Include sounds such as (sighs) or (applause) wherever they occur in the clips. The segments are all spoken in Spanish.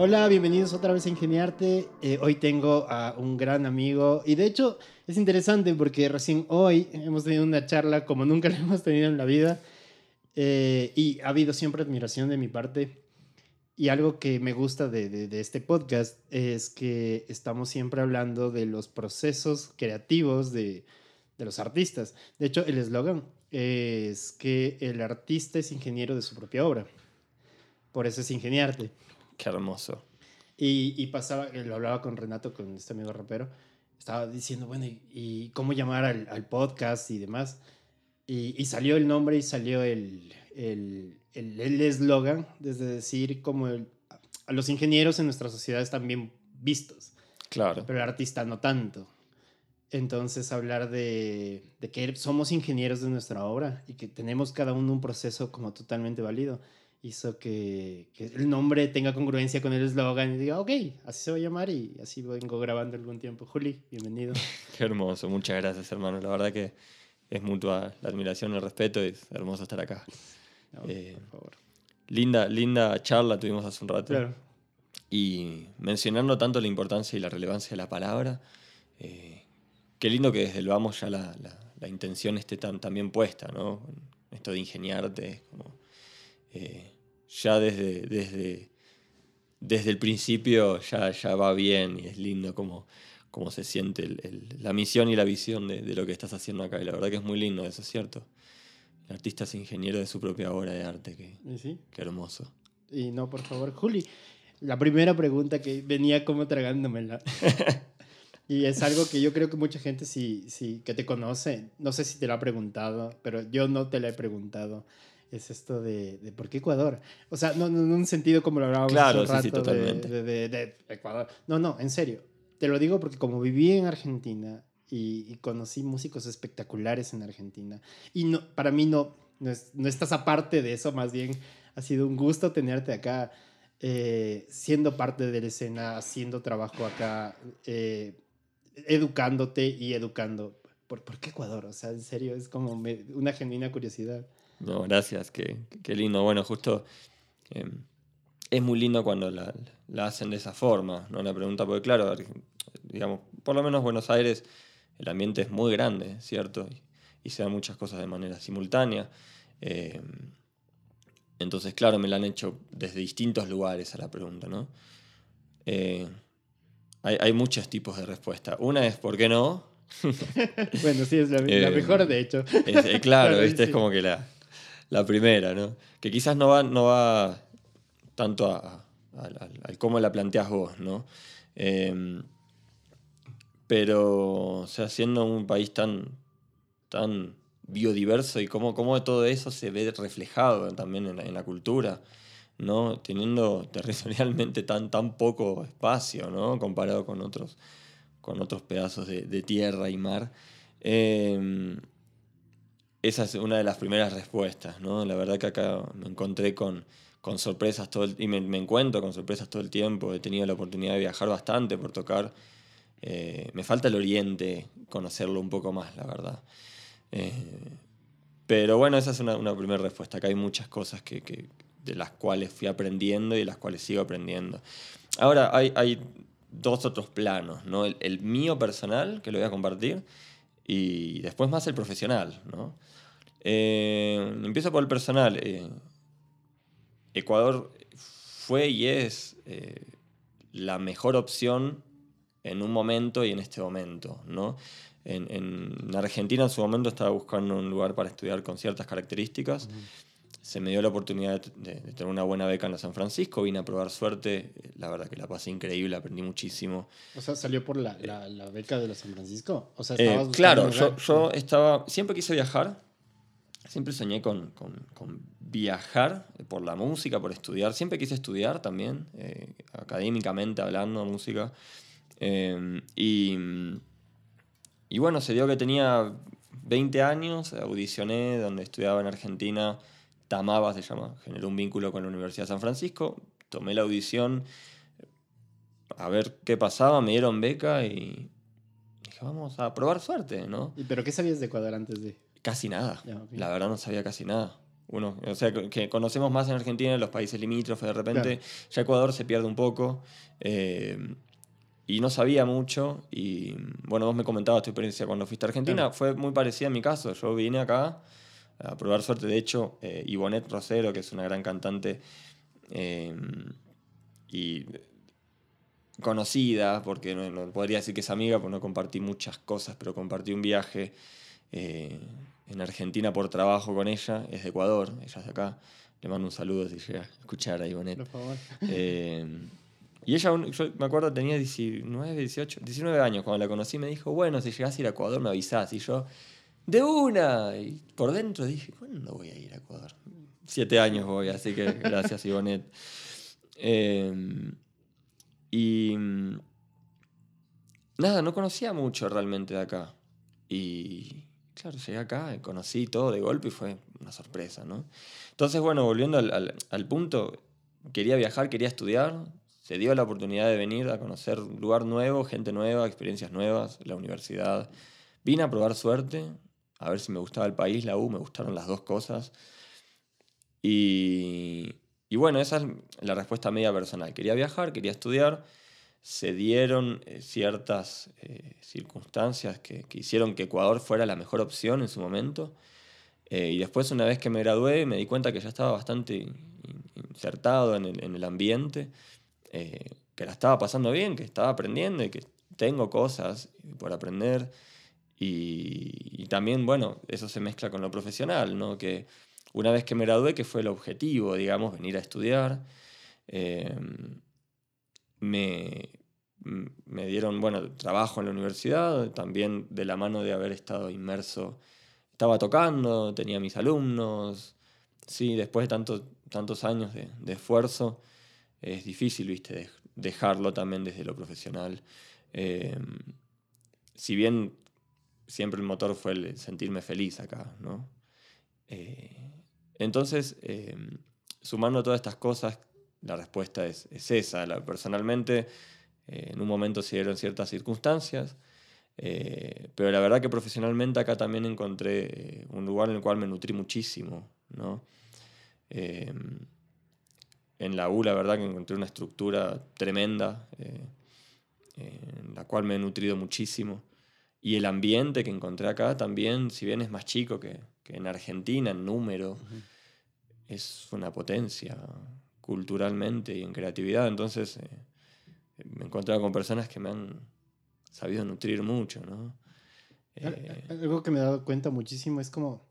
Hola, bienvenidos otra vez a Ingeniarte. Eh, hoy tengo a un gran amigo y de hecho es interesante porque recién hoy hemos tenido una charla como nunca (laughs) la hemos tenido en la vida eh, y ha habido siempre admiración de mi parte. Y algo que me gusta de, este podcast es que estamos siempre hablando de los procesos creativos de, de los artistas. De hecho, el eslogan es que el artista es ingeniero de su propia obra. Por eso es ingeniarte. Qué hermoso. Y, y pasaba, lo hablaba con Renato, con este amigo rapero, estaba diciendo, bueno, ¿y, y cómo llamar al, al, podcast y demás? Y, y, salió el nombre y salió el eslogan, el, el, desde decir como el, a los ingenieros en nuestra sociedad están bien vistos. Claro. Pero el artista no tanto. Entonces hablar de, de que somos ingenieros de nuestra obra y que tenemos cada uno un proceso como totalmente válido hizo que, que, el nombre tenga congruencia con el eslogan y diga, ok, así se va a llamar y así vengo grabando algún tiempo. Juli, bienvenido. (laughs) Qué hermoso, muchas gracias hermano. La verdad que es mutua la admiración, el respeto y es hermoso estar acá. No, eh, por favor. Linda, linda charla tuvimos hace un rato. Claro. Y mencionando tanto la importancia y la relevancia de la palabra, eh, qué lindo que desde el vamos ya la, la, la intención esté tan, tan bien puesta, ¿no? Esto de ingeniarte, como eh, ya desde, desde, desde el principio ya, ya va bien y es lindo como, como se siente el, el, la misión y la visión de, de, lo que estás haciendo acá. Y la verdad que es muy lindo, eso es cierto. El artista es ingeniero de su propia obra de arte, que, ¿Sí? qué hermoso. Y no, por favor, Juli, la primera pregunta que venía como tragándomela. (laughs) Y es algo que yo creo que mucha gente sí, sí, que te conoce, no sé si te lo ha preguntado, pero yo no te lo he preguntado es esto de, de, ¿por qué Ecuador? O sea, no, no en un sentido como lo hablábamos claro, hace un rato sí, sí, totalmente. De, de, de, Ecuador. No, no, en serio. Te lo digo porque como viví en Argentina y, y conocí músicos espectaculares en Argentina, y no, para mí no, no, es, no estás aparte de eso, más bien ha sido un gusto tenerte acá, eh, siendo parte de la escena, haciendo trabajo acá, eh, educándote y educando. ¿Por, ¿Por qué Ecuador? O sea, en serio, es como me, una genuina curiosidad. No, gracias, qué, qué lindo. Bueno, justo eh, es muy lindo cuando la, la, hacen de esa forma, ¿no? La pregunta, porque claro, digamos, por lo menos Buenos Aires, el ambiente es muy grande, ¿cierto? Y, y se dan muchas cosas de manera simultánea. Eh, entonces, claro, me la han hecho desde distintos lugares a la pregunta, ¿no? Eh, hay, hay muchos tipos de respuesta. Una es, ¿por qué no? (laughs) bueno, sí, es la, la (laughs) mejor, de hecho. Es, eh, claro, (laughs) claro, es como que la, la primera, ¿no? Que quizás no va, no va tanto a, a, cómo la planteas vos, ¿no? Eh, pero, o sea, siendo un país tan, tan biodiverso y cómo, cómo todo eso se ve reflejado también en la, cultura, ¿no? Teniendo territorialmente tan, tan poco espacio, ¿no? Comparado con otros, con otros pedazos de, tierra y mar. Eh, esa es una de las primeras respuestas, ¿no? La verdad que acá me encontré con, con sorpresas todo el, y me, encuentro con sorpresas todo el tiempo. He tenido la oportunidad de viajar bastante por tocar. Eh, me falta el Oriente, conocerlo un poco más, la verdad. Eh, pero bueno, esa es una, primera respuesta. Acá hay muchas cosas que, de las cuales fui aprendiendo y de las cuales sigo aprendiendo. Ahora, hay, hay dos otros planos, ¿no? El mío personal, que lo voy a compartir, y después más el profesional, ¿no? Eh, empiezo por el personal. Eh, Ecuador fue y es eh, la mejor opción en un momento y en este momento, ¿no? En, en, Argentina en su momento estaba buscando un lugar para estudiar con ciertas características. Uh -huh. Se me dio la oportunidad de, de, tener una buena beca en la San Francisco, vine a probar suerte, la verdad que la pasé increíble, aprendí muchísimo. O sea, ¿salió por la, la, la beca de la San Francisco? O sea, eh, claro, yo, yo, estaba, siempre quise viajar, siempre soñé con, con, con, viajar por la música, por estudiar. Siempre quise estudiar también, eh, académicamente hablando, música. Eh, y, y, bueno, se dio que tenía 20 años, audicioné donde estudiaba en Argentina, Tamaba se llama, generó un vínculo con la Universidad de San Francisco, tomé la audición a ver qué pasaba, me dieron beca y dije, vamos a probar suerte, ¿no? ¿Y pero qué sabías de Ecuador antes de...? Casi nada. Yeah, okay. La verdad no sabía casi nada. Uno, o sea, que conocemos más en Argentina, en los países limítrofes, de repente ya Ecuador se pierde un poco. Eh, y no sabía mucho. Y bueno, vos me comentabas tu experiencia cuando fuiste a Argentina. Fue muy parecida a mi caso. Yo vine acá a probar suerte. De hecho, eh, Ivonette Rosero, que es una gran cantante eh, y conocida, porque no, podría decir que es amiga, porque no compartí muchas cosas, pero compartí un viaje eh, en Argentina por trabajo con ella. Es de Ecuador, ella es de acá. Le mando un saludo si llega a escuchar a Ivonette. Por favor. Y ella, yo me acuerdo, tenía 19, 18, 19 años cuando la conocí. Me dijo, bueno, si llegas a ir a Ecuador me avisás. Y yo, de una. Y por dentro dije, ¿cuándo voy a ir a Ecuador? Siete años voy, así que gracias, Ivonet. Em, y nada, no conocía mucho realmente de acá. Y claro, llegué acá, conocí todo de golpe y fue una sorpresa, ¿no? Entonces, bueno, volviendo al, al punto, quería viajar, quería estudiar, se dio la oportunidad de venir a conocer un lugar nuevo, gente nueva, experiencias nuevas, la universidad. Vine a probar suerte, a ver si me gustaba el país, la U, me gustaron las dos cosas. Y, bueno, esa es la respuesta media personal. Quería viajar, quería estudiar. Se dieron eh, ciertas eh, circunstancias que, hicieron que Ecuador fuera la mejor opción en su momento. Eh, y después, una vez que me gradué, me di cuenta que ya estaba bastante insertado en el, en el ambiente que la estaba pasando bien, que estaba aprendiendo y que tengo cosas por aprender. Y, también, bueno, eso se mezcla con lo profesional, ¿no? Que una vez que me gradué, que fue el objetivo, digamos, venir a estudiar, eh, me, me dieron, bueno, trabajo en la universidad, también de la mano de haber estado inmerso. Estaba tocando, tenía mis alumnos, sí, después de tantos tantos años de, esfuerzo, es difícil, viste, dejarlo también desde lo profesional. Em, si bien siempre el motor fue el sentirme feliz acá, ¿no? Eh, entonces, em, sumando todas estas cosas, la respuesta es, esa. personalmente, eh, en un momento se dieron ciertas circunstancias, eh, pero la verdad que profesionalmente acá también encontré un lugar en el cual me nutrí muchísimo, ¿no? Em, en la U la verdad que encontré una estructura tremenda, en la cual me he nutrido muchísimo. Y el ambiente que encontré acá también, si bien es más chico que, en Argentina en número, es una potencia culturalmente y en creatividad. Entonces eh, me he encontrado con personas que me han sabido nutrir mucho. ¿no? Eh, algo que me he dado cuenta muchísimo es como...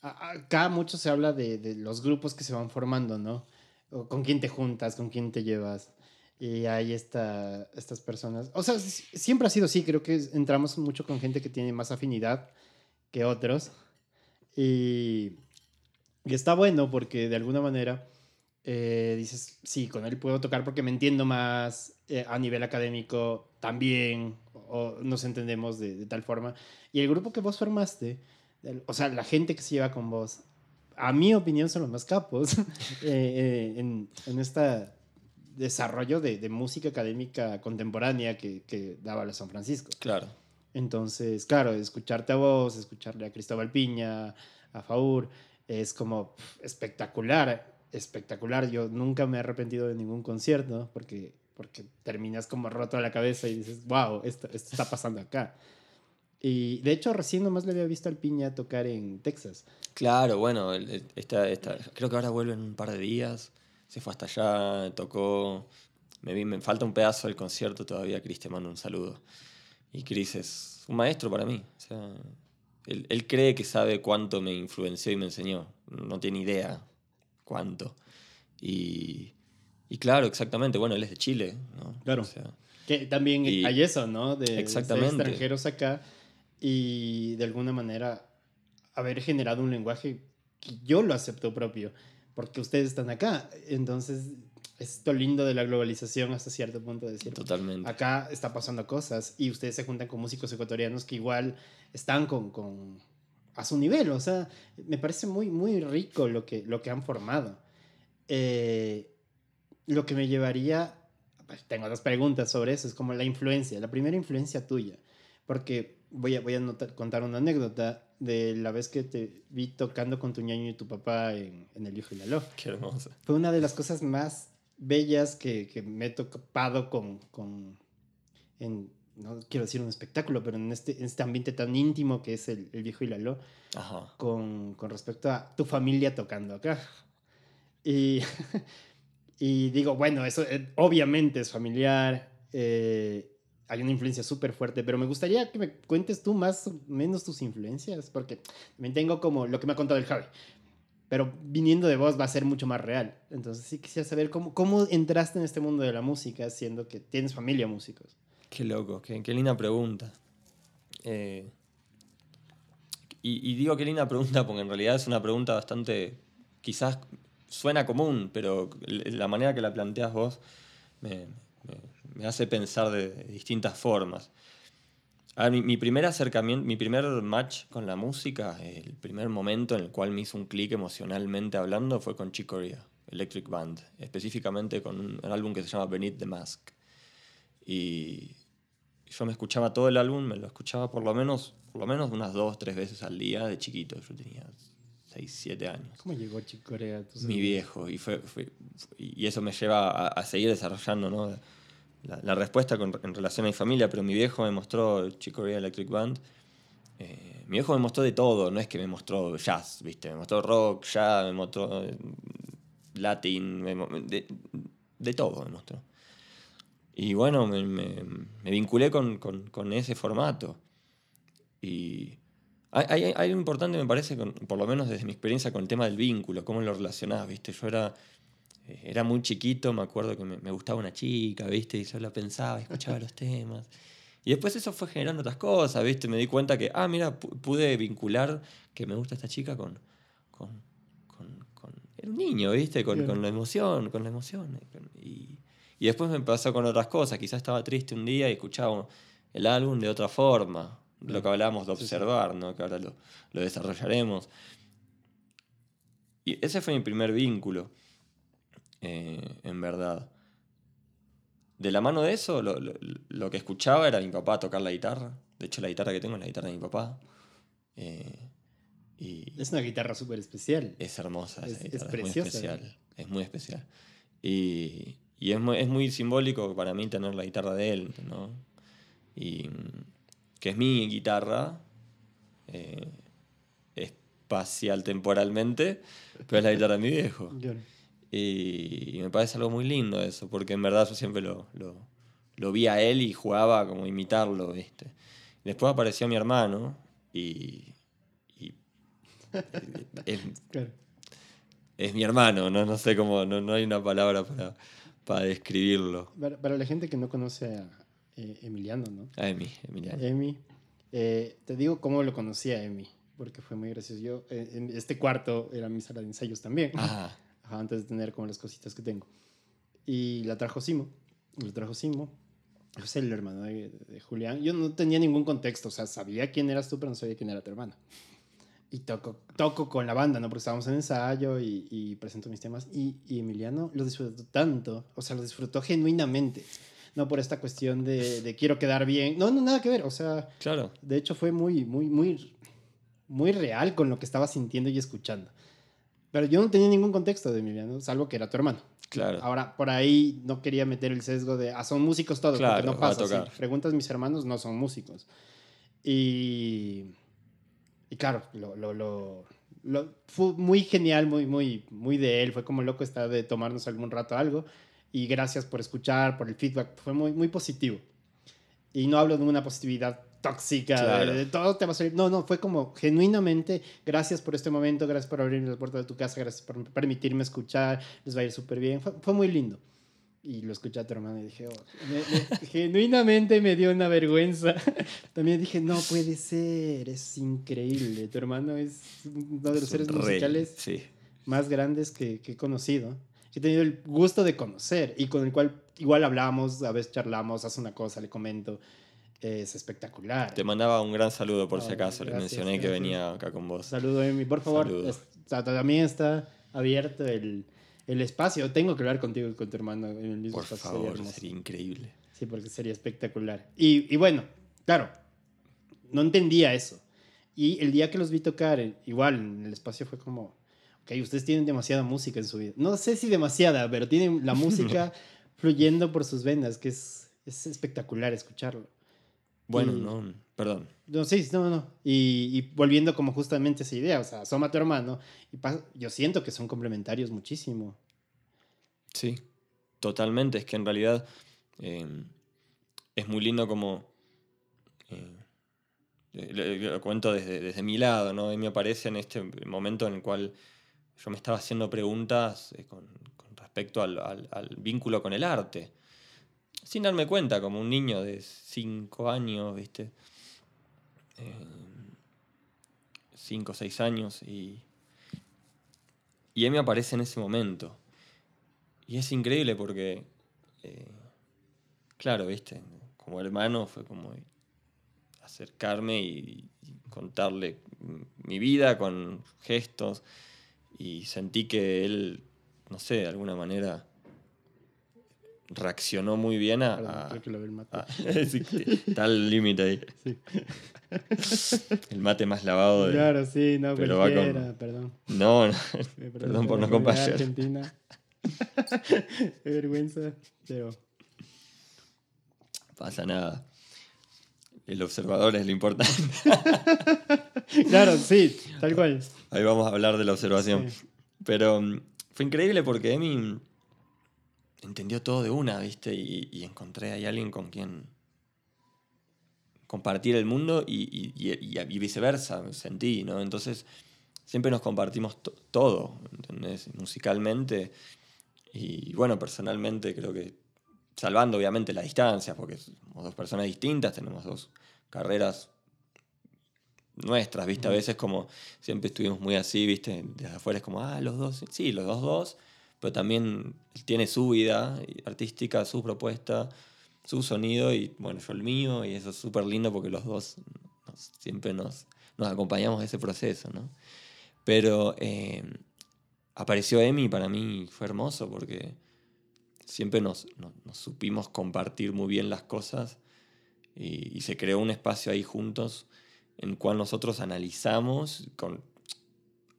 Acá mucho se habla de, de los grupos que se van formando, ¿no? con quién te juntas, con quién te llevas. Y hay esta, estas personas. O sea, siempre ha sido así. Creo que entramos mucho con gente que tiene más afinidad que otros. Y, y está bueno porque de alguna manera eh, dices, sí, con él puedo tocar porque me entiendo más eh, a nivel académico también. O nos entendemos de, tal forma. Y el grupo que vos formaste, o sea, la gente que se lleva con vos, a mi opinión, son los más capos (laughs) eh, en, en este desarrollo de, de, música académica contemporánea que, que, daba la San Francisco. Claro. Entonces, claro, escucharte a vos, escucharle a Cristóbal Piña, a Faur, es como espectacular, espectacular. Yo nunca me he arrepentido de ningún concierto porque, porque terminas como roto a la cabeza y dices, wow, esto, esto está pasando acá. Y de hecho, recién nomás le había visto al Piña tocar en Texas. Claro, bueno, esta, esta, creo que ahora vuelve en un par de días. Se fue hasta allá, tocó. Me, vi, me falta un pedazo del concierto todavía. Chris te mando un saludo. Y Chris es un maestro para mí. O sea, él, él, cree que sabe cuánto me influenció y me enseñó. No tiene idea cuánto. Y, y claro, exactamente. Bueno, él es de Chile, ¿no? Claro. O sea, que también hay eso, ¿no? De, exactamente. de extranjeros acá y de alguna manera haber generado un lenguaje que yo lo acepto propio, porque ustedes están acá. Entonces, esto lindo de la globalización hasta cierto punto de decir. Totalmente. Acá está pasando cosas y ustedes se juntan con músicos ecuatorianos que igual están con, con a su nivel. O sea, me parece muy, muy rico lo que, lo que han formado. Eh, lo que me llevaría, pues, tengo dos preguntas sobre eso, es como la influencia, la primera influencia tuya porque voy a, voy a notar- contar una anécdota de la vez que te vi tocando con tu ñaño y tu papá en, en El Hijo y la Lo. Qué hermoso. Fue una de las cosas más bellas que, que me he topado con, con en, no quiero decir un espectáculo, pero en este, en este ambiente tan íntimo que es el, el Viejo y la Lo Ajá. con, con respecto a tu familia tocando acá. Y, (laughs) y digo, bueno, eso eh, obviamente es familiar, eh, hay una influencia súper fuerte, pero me gustaría que me cuentes tú más o menos tus influencias, porque también tengo como lo que me ha contado el Javi, pero viniendo de vos va a ser mucho más real. Entonces sí quisiera saber cómo, cómo entraste en este mundo de la música, siendo que tienes familia músicos. Qué loco, qué, qué linda pregunta. Eh, y, y digo qué linda pregunta porque en realidad es una pregunta bastante, quizás suena común, pero la manera que la planteas vos me, me- hace pensar de distintas formas. A ver, mi, mi primer acercamiento, mi primer match con la música, el primer momento en el cual me hizo un clic emocionalmente hablando fue con Chick Corea, Electric Band, específicamente con un, un álbum que se llama Beneath the Mask. Y yo me escuchaba todo el álbum, me lo escuchaba por lo menos, por lo menos unas dos, tres veces al día de chiquito. Yo tenía 6, 7 años. ¿Cómo llegó Chico Corea? Mi viejo. Y, fue, fue- y eso me lleva a, a seguir desarrollando ¿no? La, la respuesta con- en relación a mi familia. Pero mi viejo me mostró Chico Corea Electric Band. Eh, mi viejo me mostró de todo, no es que me mostró jazz, ¿viste? Me mostró rock, jazz, me mostró eh, latin, de, de todo me mostró. Y bueno, me, me- me vinculé con, con- con ese formato. Y hay, hay, hay algo importante, me parece, con- por lo menos desde mi experiencia con el tema del vínculo, cómo lo relacionás, ¿viste? Yo era, era muy chiquito, me acuerdo que me, me gustaba una chica, ¿viste? Y yo la pensaba, escuchaba los temas. Y después eso fue generando otras cosas, ¿viste? Me di cuenta que, ah, mira, pu- pude vincular que me gusta esta chica con... con, con- con- era un niño, ¿viste? Con, con la emoción, con la emoción. eh, y, y después me pasó con otras cosas. Quizás estaba triste un día y escuchaba el álbum de otra forma. Lo que hablábamos de observar, ¿no? Que ahora lo, lo desarrollaremos. Y ese fue mi primer vínculo, eh, en verdad. De la mano de eso, lo, lo- lo que escuchaba era mi papá tocar la guitarra. De hecho, la guitarra que tengo es la guitarra de mi papá. Eh, y Es una guitarra súper especial. es hermosa, esa Es- guitarra, es, preciosa, muy especial. Es muy especial. Y, y es, muy, es muy simbólico para mí tener la guitarra de él, ¿no? Y que es mi guitarra, eh, espacial temporalmente, pero es la guitarra de mi viejo. Y, y me parece algo muy lindo eso, porque en verdad yo siempre lo, lo, lo vi a él y jugaba como imitarlo, ¿viste? Después apareció mi hermano y, y (laughs) es, Claro. es mi hermano, no, no sé cómo, no, no hay una palabra para, para describirlo. Para, para la gente que no conoce a eh, Emiliano, ¿no? A Emi, Emiliano. Emi, eh, te digo cómo lo conocí a Emi, porque fue muy gracioso. Yo, eh, en este cuarto era mi sala de ensayos también, Ah, Ajá, antes de tener como las cositas que tengo. Y la trajo Simo, la trajo Simo, José, el hermano de, de Julián. Yo no tenía ningún contexto, o sea, sabía quién eras tú, pero no sabía quién era tu hermano. Y toco, toco con la banda, ¿no? Porque estábamos en ensayo y, y presento mis temas. Y, y Emiliano lo disfrutó tanto, o sea, lo disfrutó genuinamente. No por esta cuestión de, de quiero quedar bien. No, no, nada que ver. O sea, claro. de hecho fue muy, muy, muy, muy real con lo que estaba sintiendo y escuchando. Pero yo no tenía ningún contexto de Emiliano, salvo que era tu hermano. Claro. Ahora, por ahí no quería meter el sesgo de, ah, son músicos todos, Claro, porque no pasa. Si preguntas mis hermanos, no son músicos. Y, y claro, lo, lo, lo, lo- fue muy genial, muy, muy, muy de él. Fue como loco estar de tomarnos algún rato algo. Y gracias por escuchar, por el feedback. Fue muy, muy positivo. Y no hablo de una positividad tóxica, de- Claro. de, todo te va a salir. No, no, fue como genuinamente, gracias por este momento, gracias por abrirme la puerta de tu casa, gracias por permitirme escuchar, les va a ir súper bien. Fue, fue muy lindo. Y lo escuché a tu hermano y dije, oh, me- me- (laughs) genuinamente me dio una vergüenza. (laughs) También dije, no puede ser, es increíble. Tu hermano es uno de los Es seres rey, musicales Sí. más grandes que, que he conocido. Que he tenido el gusto de conocer y con el cual igual hablamos, a veces charlamos, hace una cosa, le comento. Es espectacular. Te mandaba un gran saludo por si acaso. Le gracias, mencioné que venía acá con vos. Saludo, Emi. Por favor, también está abierto el, el espacio. Tengo que hablar contigo y con tu hermano en el mismo Por espacio. sería favor, sería increíble. Sí, porque sería espectacular. Y, y bueno, claro, no entendía eso. Y el día que los vi tocar, eh, igual en el espacio fue como, ok, ustedes tienen demasiada música en su vida. No sé si demasiada, pero tienen la música (laughs) fluyendo por sus venas, que es, es espectacular escucharlo. Bueno, Y- no, perdón. No, sí, no, no. Y, y volviendo como justamente a esa idea, o sea, Soma tu hermano, y yo siento que son complementarios muchísimo. Sí, totalmente. Es que en realidad eh, es muy lindo como... eh, lo, lo cuento desde, desde mi lado, ¿no? Y me aparece en este momento en el cual yo me estaba haciendo preguntas eh, con, con respecto al, al- al vínculo con el arte. Sin darme cuenta, como un niño de 5 años, ¿viste? 5 o 6 años y... Y él me aparece en ese momento. Y es increíble porque, eh, claro, viste, como hermano fue como acercarme y, y contarle mi vida con gestos y sentí que él, no sé, de alguna manera reaccionó muy bien a... Perdón, a- creo que lo el mate. a- (laughs) sí, está al límite ahí. Sí. (laughs) El mate más lavado de... Claro, sí, no, pero va con- cualquiera, perdón. No, no. (laughs) Perdón por no acompañar. Argentina. Qué vergüenza, pero pasa nada. El observador es lo importante. claro, sí, tal cual. Ahí vamos a hablar de la observación. Sí. Pero mm, fue increíble porque Emi entendió todo de una, ¿viste? Y, y encontré ahí alguien con quien compartir el mundo y, y- y- y viceversa, sentí, ¿no? Entonces, siempre nos compartimos to- todo, ¿entendés? Musicalmente. Y bueno, personalmente creo que, salvando obviamente la distancia, porque somos dos personas distintas, tenemos dos carreras nuestras, ¿viste? A veces como siempre estuvimos muy así, ¿viste? Desde afuera es como, ah, los dos, sí, los dos dos, pero también tiene su vida artística, su propuesta, su sonido y bueno, yo el mío y eso es súper lindo porque los dos nos- siempre nos, acompañamos ese proceso, ¿no? Pero eh, apareció Emi para mí fue hermoso porque siempre nos, supimos compartir muy bien las cosas y, se creó un espacio ahí juntos en cual nosotros analizamos con,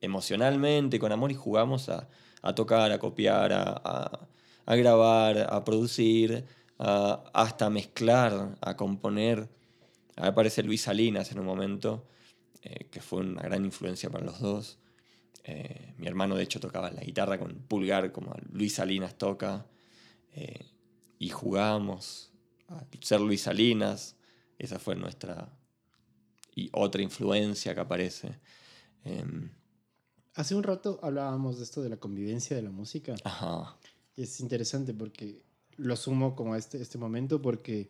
emocionalmente, con amor y jugamos a, a tocar, a copiar, a, a- grabar, a producir, a- hasta mezclar, a componer. Aparece Luis Salinas en un momento, eh, que fue una gran influencia para los dos. Eh, mi hermano, de hecho, tocaba la guitarra con pulgar, como Luis Salinas toca. eh, y jugamos a ser Luis Salinas. Esa fue nuestra. Y otra influencia que aparece. Em, Hace un rato hablábamos de esto de la convivencia de la música. ajá. Es interesante porque lo sumo como a este, este momento porque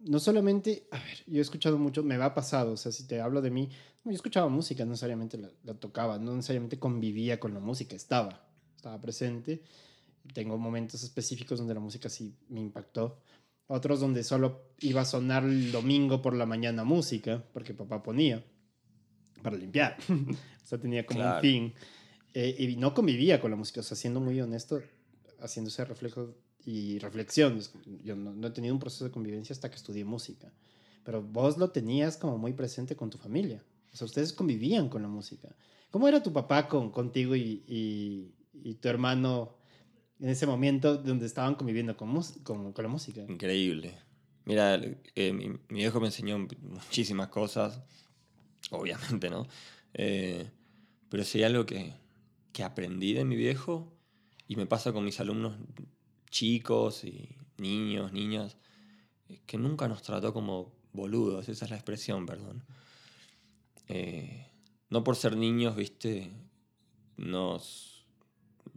no solamente, a ver, yo he escuchado mucho, me va pasado, o sea, si te hablo de mí, yo escuchaba música, no necesariamente la, la tocaba, no necesariamente convivía con la música, estaba, estaba presente. Tengo momentos específicos donde la música sí me impactó. Otros donde solo iba a sonar el domingo por la mañana música, porque papá ponía para limpiar. (laughs) o sea, tenía como Claro. un fin. Eh, y no convivía con la música, o sea, siendo muy honesto, haciendo ese reflejo y reflexión. Yo no, no he tenido un proceso de convivencia hasta que estudié música. Pero vos lo tenías como muy presente con tu familia. O sea, ustedes convivían con la música. ¿Cómo era tu papá con, contigo y, y, y tu hermano en ese momento donde estaban conviviendo con, mus- con, con la música? Increíble. Mira, eh, mi, mi viejo me enseñó muchísimas cosas, obviamente, ¿no? Eh, pero hay algo que, que aprendí de mi viejo y me pasa con mis alumnos chicos y niños, niñas, que nunca nos trató como boludos, esa es la expresión, perdón. Eh, no por ser niños, viste, nos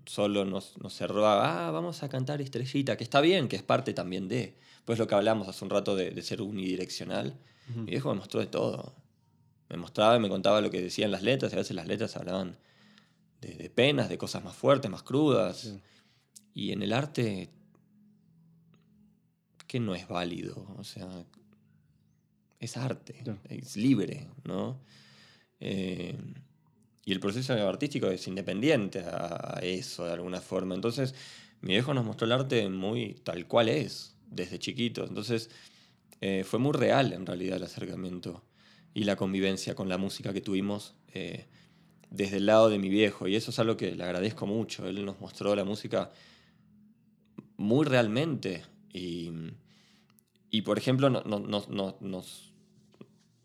solo nos, nos cerró a, ah, vamos a cantar estrellita, que está bien, que es parte también de. Pues lo que hablamos hace un rato de, de ser unidireccional. Ujú. Mi viejo me mostró de todo. Me mostraba y me contaba lo que decían las letras, y a veces las letras hablaban de, de penas, de cosas más fuertes, más crudas. Sí. Y en el arte, que no es válido, o sea, es arte, es libre, ¿no? Eh, y el proceso artístico es independiente a, a eso, de alguna forma. Entonces, mi viejo nos mostró el arte muy tal cual es, desde chiquito. Entonces, eh, fue muy real en realidad el acercamiento. Y la convivencia con la música que tuvimos eh, desde el lado de mi viejo. Y eso es algo que le agradezco mucho. Él nos mostró la música muy realmente. Y, y por ejemplo, no, no, no, nos,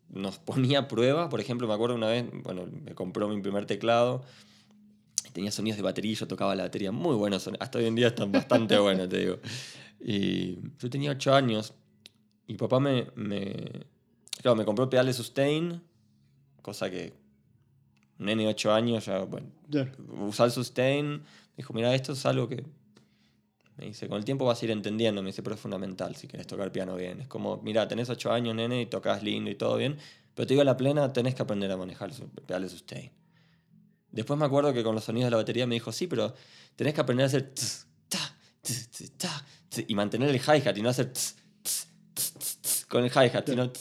nos ponía a prueba. Por ejemplo, me acuerdo una vez, bueno, me compró mi primer teclado. Tenía sonidos de batería yo tocaba la batería muy buenos. Hasta hoy en día están bastante (laughs) buenos, te digo. Y yo tenía ocho años y papá me, me, claro, me compró pedales sustain, cosa que un nene de 8 años ya, bueno, usar sustain, dijo, mira, esto es algo que, me dice, con el tiempo vas a ir entendiendo, me dice, pero es fundamental si quieres tocar piano bien. Es como, mira, tenés 8 años, nene, y tocas lindo y todo bien, pero te digo, a la plena tenés que aprender a manejar los pedales sustain. Después me acuerdo que con los sonidos de la batería me dijo, sí, pero tenés que aprender a hacer y mantener el hi-hat y no hacer con el hi-hat, sino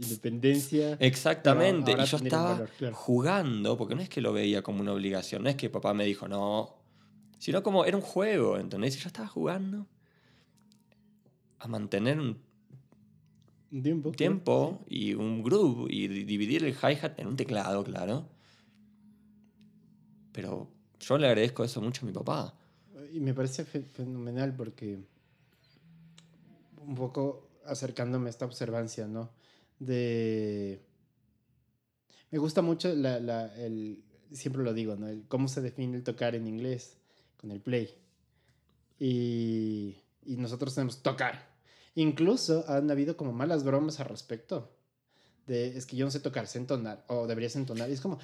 independencia. Exactamente. Y yo estaba jugando, porque no es que lo veía como una obligación, no es que papá me dijo, no, sino como era un juego, ¿entendés? Y yo estaba jugando a mantener un tiempo, tiempo y un groove y dividir el hi-hat en un teclado, claro. Pero yo le agradezco eso mucho a mi papá. Y me parece fenomenal porque un poco acercándome a esta observancia, ¿no? De... Me gusta mucho la, el, siempre lo digo, ¿no? El, cómo se define el tocar en inglés con el play. Y, y nosotros tenemos tocar. Incluso han habido como malas bromas al respecto. De, es que yo no sé tocar, sé entonar, o deberías entonar. Y es como,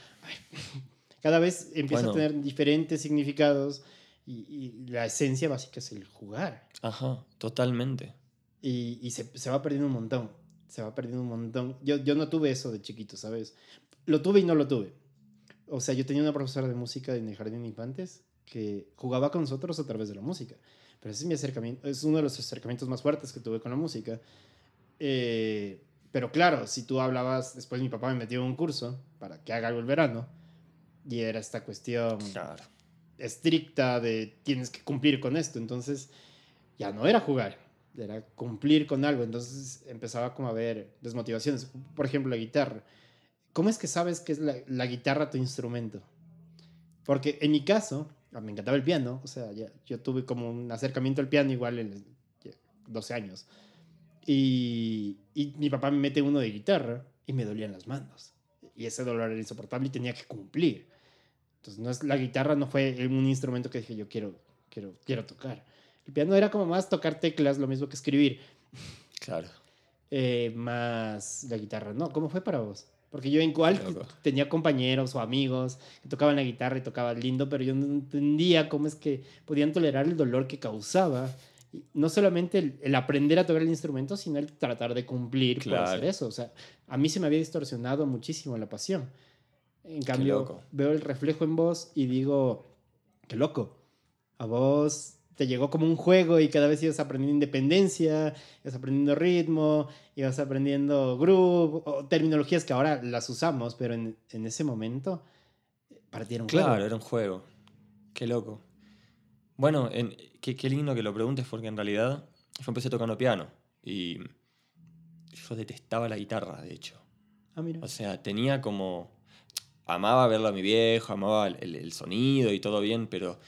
(laughs) cada vez empieza a tener diferentes significados y, y, la esencia básica es el jugar. Ajá, totalmente. Y, y se, se, va perdiendo un montón se va perdiendo un montón. Yo, yo no tuve eso de chiquito, ¿sabes? Lo tuve y no lo tuve. O sea, yo tenía una profesora de música en el jardín de infantes que jugaba con nosotros a través de la música. Pero ese es mi acercamiento, es uno de los acercamientos más fuertes que tuve con la música. Eh, pero claro, si tú hablabas, después mi papá me metió en un curso para que haga algo el verano, y era esta cuestión estricta de tienes que cumplir con esto, entonces ya no era jugar, era cumplir con algo, entonces empezaba como a ver desmotivaciones. Por ejemplo, la guitarra. ¿Cómo es que sabes que es la, guitarra tu instrumento? Porque en mi caso, me encantaba el piano, o sea, yo tuve como un acercamiento al piano igual en 12 años. Y, y mi papá me mete uno de guitarra y me dolían las manos. Y ese dolor era insoportable y tenía que cumplir. Entonces, no es, la guitarra no fue un instrumento que dije yo quiero, quiero, quiero tocar. El piano era como más tocar teclas, lo mismo que escribir. Claro. Eh, más la guitarra, ¿no? ¿Cómo fue para vos? Porque yo en cual tenía compañeros o amigos que tocaban la guitarra y tocaban lindo, pero yo no entendía cómo es que podían tolerar el dolor que causaba. No solamente el, aprender a tocar el instrumento, sino el tratar de cumplir claro. hacer eso. O sea, a mí se me había distorsionado muchísimo la pasión. En cambio, veo el reflejo en vos y digo, qué loco. A vos te llegó como un juego y cada vez ibas aprendiendo independencia, ibas aprendiendo ritmo, ibas aprendiendo groove, o terminologías que ahora las usamos, pero en, en ese momento eh, para ti era un claro, juego. Claro, era un juego. Qué loco. Bueno, en, qué, qué, lindo que lo preguntes porque en realidad yo empecé tocando piano y yo detestaba la guitarra, de hecho. Ah, mira. O sea, tenía como... Amaba verlo a mi viejo, amaba el, el sonido y todo bien, pero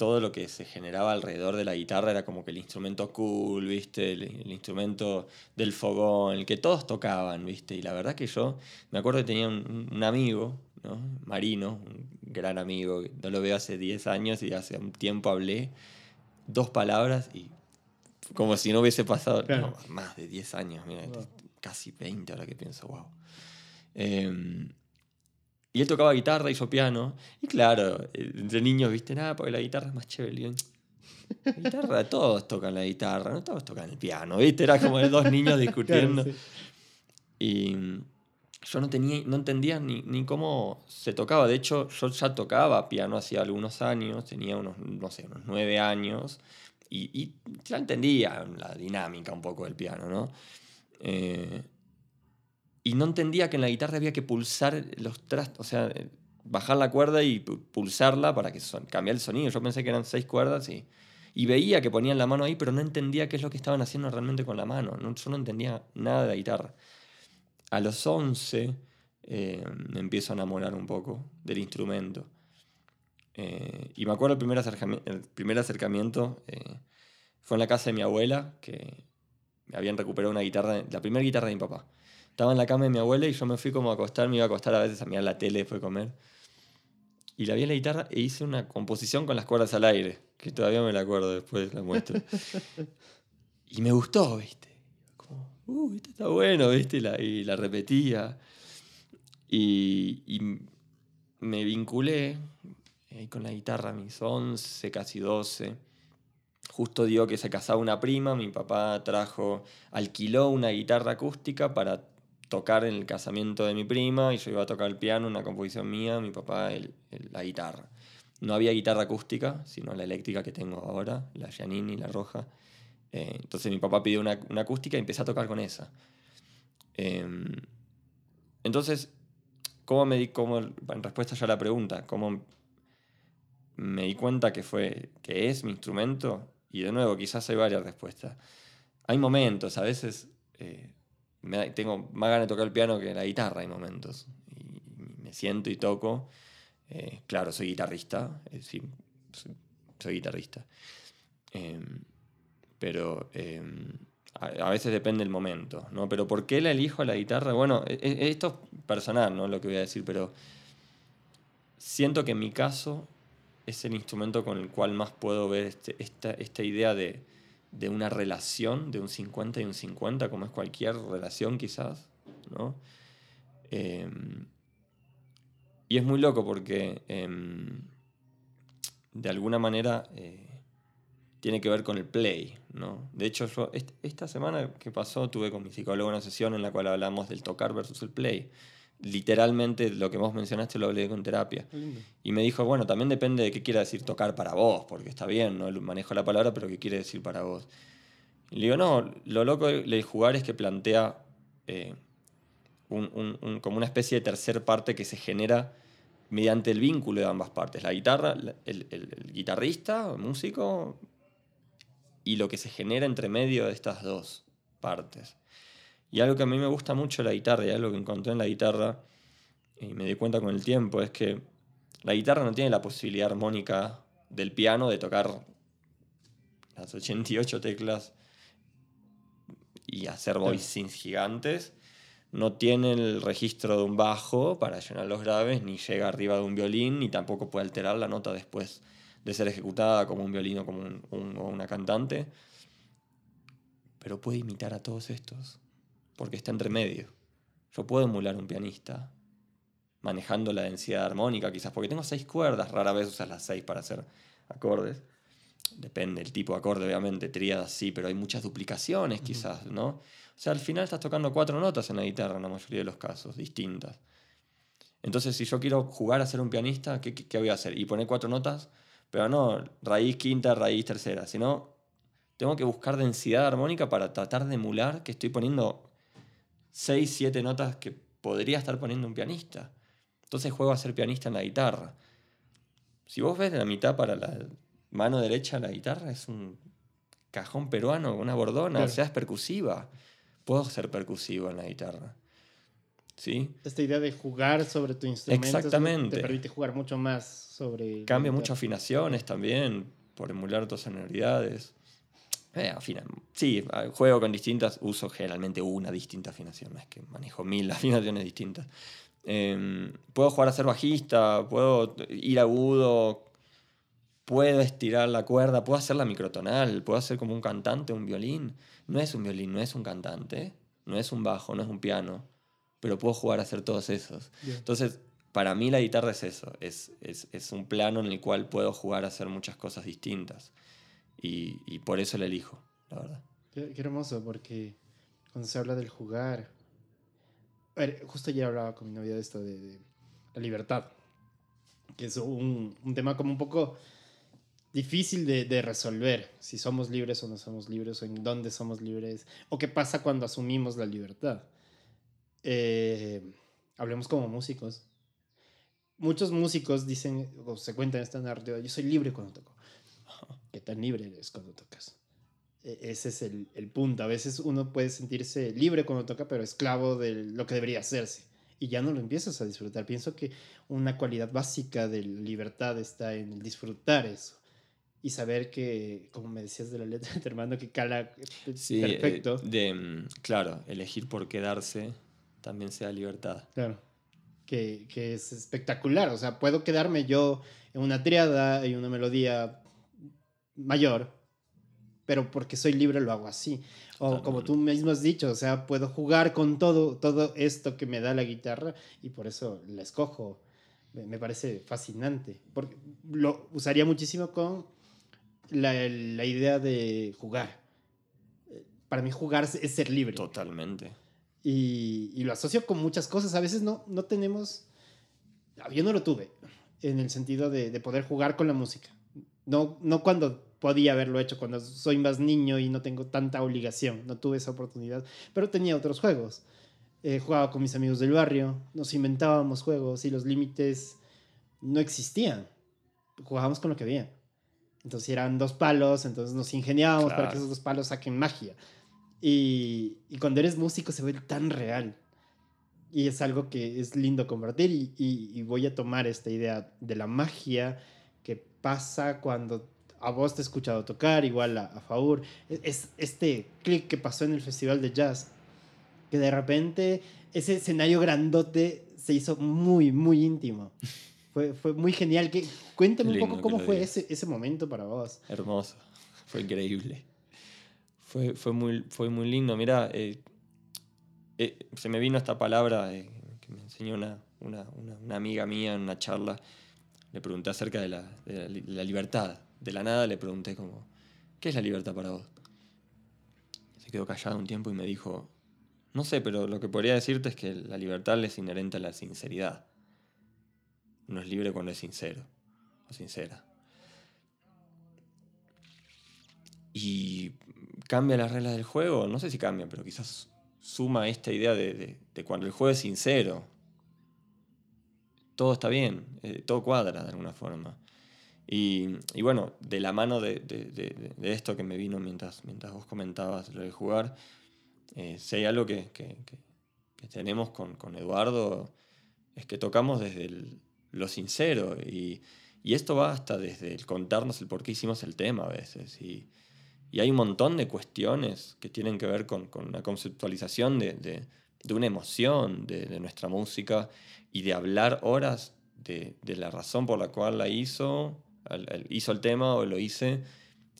todo lo que se generaba alrededor de la guitarra era como que el instrumento cool, ¿viste? El, instrumento del fogón, el que todos tocaban, ¿viste? Y la verdad que yo me acuerdo que tenía un, amigo, ¿no? Marino, un gran amigo, no lo veo hace 10 años y hace un tiempo hablé dos palabras y como si no hubiese pasado más de 10 años, mira, casi 20 ahora que pienso, wow. Y él tocaba guitarra, hizo piano. Y claro, entre niños, viste, nada, porque la guitarra es más chévere. La guitarra, (laughs) todos tocan la guitarra, no todos tocan el piano, ¿viste? Era como dos niños (laughs) discutiendo. Y yo no, tenía, no entendía ni, ni, cómo se tocaba. De hecho, yo ya tocaba piano hacía algunos años, tenía unos, no sé, unos nueve años, y, y ya entendía la dinámica un poco del piano, ¿no? Eh, y no entendía que en la guitarra había que pulsar los trastos, o sea, bajar la cuerda y pulsarla para que son, cambiar el sonido. Yo pensé que eran seis cuerdas y, y veía que ponían la mano ahí, pero no entendía qué es lo que estaban haciendo realmente con la mano. No, yo no entendía nada de la guitarra. a los 11 eh, me empiezo a enamorar un poco del instrumento. Eh, y me acuerdo el primer acercamiento, acercamiento fue en la casa de mi abuela, que me habían recuperado una guitarra, la primera guitarra de mi papá. Estaba en la cama de mi abuela y yo me fui como a acostar, me iba a acostar a veces a mirar la tele después de comer. Y la vi en la guitarra e hice una composición con las cuerdas al aire, que todavía me la acuerdo después, la muestro. y me gustó, ¿viste? Como, uh, esto está bueno, ¿viste? Y la, repetía. Y, me vinculé con la guitarra a mis 11, casi 12. Justo dio que se casaba una prima, mi papá trajo, alquiló una guitarra acústica para tocar en el casamiento de mi prima y yo iba a tocar el piano, una composición mía, mi papá el, la guitarra. No había guitarra acústica, sino la eléctrica que tengo ahora, la Giannini, la roja. Eh, entonces mi papá pidió una, una, acústica y empecé a tocar con esa. Em, entonces, ¿cómo me di, cómo, en respuesta ya a la pregunta, cómo me di cuenta que, fue, que es mi instrumento? Y de nuevo, quizás hay varias respuestas. Hay momentos, a veces eh, tengo más ganas de tocar el piano que la guitarra, hay momentos. Y, me siento y toco. Eh, claro, soy guitarrista, eh, sí, soy, guitarrista. Em, pero em, a, veces depende el momento, ¿no? Pero ¿por qué la elijo a la guitarra? Bueno, e, e, esto es personal, ¿no? Lo que voy a decir, pero siento que en mi caso es el instrumento con el cual más puedo ver este, esta, esta idea de, de una relación, de un 50 y un 50, como es cualquier relación quizás, ¿no? Em, y es muy loco porque em, de alguna manera eh, tiene que ver con el play, ¿no? De hecho, yo esta semana que pasó tuve con mi psicólogo una sesión en la cual hablamos del tocar versus el play literalmente lo que vos mencionaste lo hablé con terapia. Y me dijo, bueno, también depende de qué quiera decir tocar para vos, porque está bien, no manejo la palabra, pero qué quiere decir para vos. Y le digo, no, lo loco de jugar es que plantea eh, como una especie de tercer parte que se genera mediante el vínculo de ambas partes, la guitarra, el, el guitarrista, el músico, y lo que se genera entre medio de estas dos partes. Y algo que a mí me gusta mucho la guitarra y algo que encontré en la guitarra y me di cuenta con el tiempo es que la guitarra no tiene la posibilidad armónica del piano de tocar las 88 teclas y hacer voicings gigantes. No tiene el registro de un bajo para llenar los graves, ni llega arriba de un violín, ni tampoco puede alterar la nota después de ser ejecutada como un violín o como una cantante. Pero puede imitar a todos estos porque está entre medio. Yo puedo emular un pianista manejando la densidad armónica, quizás porque tengo seis cuerdas, rara vez usas las seis para hacer acordes. Depende del tipo de acorde, obviamente, tríadas sí, pero hay muchas duplicaciones quizás, ¿no? O sea, al final estás tocando cuatro notas en la guitarra en la mayoría de los casos, distintas. Entonces, si yo quiero jugar a ser un pianista, ¿qué, qué voy a hacer? Y poner cuatro notas, pero no raíz quinta, raíz tercera, sino tengo que buscar densidad armónica para tratar de emular que estoy poniendo 6, 7 notas que podría estar poniendo un pianista. Entonces juego a ser pianista en la guitarra. Si vos ves la mitad para la mano derecha la guitarra, es un cajón peruano, una bordona, o sea, es percusiva. Puedo ser percusivo en la guitarra. ¿Sí? Esta idea de jugar sobre tu instrumento Exactamente. te permite jugar mucho más sobre... Cambia mucho afinaciones también, por emular tus sonoridades. Eh, sí, juego con distintas, uso generalmente una distinta afinación, es que manejo mil (laughs) afinaciones distintas. Em, puedo jugar a ser bajista, puedo ir agudo, puedo estirar la cuerda, puedo hacer la microtonal, puedo hacer como un cantante, un violín. No es un violín, no es un cantante, no es un bajo, no es un piano, pero puedo jugar a hacer todos esos. Entonces, para mí la guitarra es eso, es, es, es un plano en el cual puedo jugar a hacer muchas cosas distintas. Y, por eso la elijo, la verdad. Qué, hermoso, porque cuando se habla del jugar. A ver, justo ayer hablaba con mi novia de esto, de, la libertad, que es un, un, tema como un poco difícil de, de, resolver, si somos libres o no somos libres, o en dónde somos libres, o qué pasa cuando asumimos la libertad. Eh, hablemos como músicos. Muchos músicos dicen, o se cuentan esta narrativa, yo soy libre cuando toco (laughs) qué tan libre eres cuando tocas. E, ese es el, el, punto. A veces uno puede sentirse libre cuando toca, pero esclavo de lo que debería hacerse. Y ya no lo empiezas a disfrutar. Pienso que una cualidad básica de libertad está en el disfrutar eso. Y saber que, como me decías de la letra de hermano, que cala sí, eh, perfecto. de, mm, claro, elegir por quedarse también sea libertad. Claro. Que, que es espectacular. O sea, puedo quedarme yo en una triada y una melodía mayor, pero porque soy libre lo hago así. O como tú mismo has dicho, o sea, puedo jugar con todo, todo esto que me da la guitarra y por eso la escojo. Me parece fascinante. Porque lo usaría muchísimo con la, la idea de jugar. Para mí jugar es ser libre. Totalmente. Y, y, lo asocio con muchas cosas. A veces no, no tenemos... Yo no lo tuve en el sentido de, de poder jugar con la música. No, no cuando podía haberlo hecho cuando soy más niño y no tengo tanta obligación. No tuve esa oportunidad, pero tenía otros juegos. Eh, jugaba con mis amigos del barrio, nos inventábamos juegos y los límites no existían. Jugábamos con lo que había. Entonces eran dos palos, entonces nos ingeniábamos para que esos dos palos saquen magia. Y, y, cuando eres músico se ve tan real. Y es algo que es lindo compartir y, y, y voy a tomar esta idea de la magia que pasa cuando a vos te he escuchado tocar, igual a, a Faur. E, es, este clic que pasó en el Festival de Jazz, que de repente ese escenario grandote se hizo muy, muy íntimo. (laughs) Fue, fue muy genial. Que, cuéntame un poco cómo fue ese, ese momento para vos. Hermoso, fue increíble. Fue, fue, muy, fue muy lindo. Mira, eh, eh, se me vino esta palabra eh, que me enseñó una, una, una, amiga mía en una charla. Le pregunté acerca de la, de la libertad de la nada le pregunté como, ¿qué es la libertad para vos? Se quedó callado un tiempo y me dijo, no sé, pero lo que podría decirte es que la libertad es inherente a la sinceridad. Uno es libre cuando es sincero o sincera. Y cambia las reglas del juego, no sé si cambia, pero quizás suma esta idea de, cuando el juego es sincero. Todo está bien, eh, todo cuadra de alguna forma. Y, y, bueno, de la mano de, de, de, esto que me vino mientras, mientras vos comentabas lo de jugar, eh, si hay algo que, que, que tenemos con, con, Eduardo, es que tocamos desde lo sincero. Y, y, esto va hasta desde el contarnos el por qué hicimos el tema a veces. Y, y hay un montón de cuestiones que tienen que ver con, con la conceptualización de, de, de una emoción de, de, nuestra música y de hablar horas de, de la razón por la cual la hizo, hizo el tema o lo hice,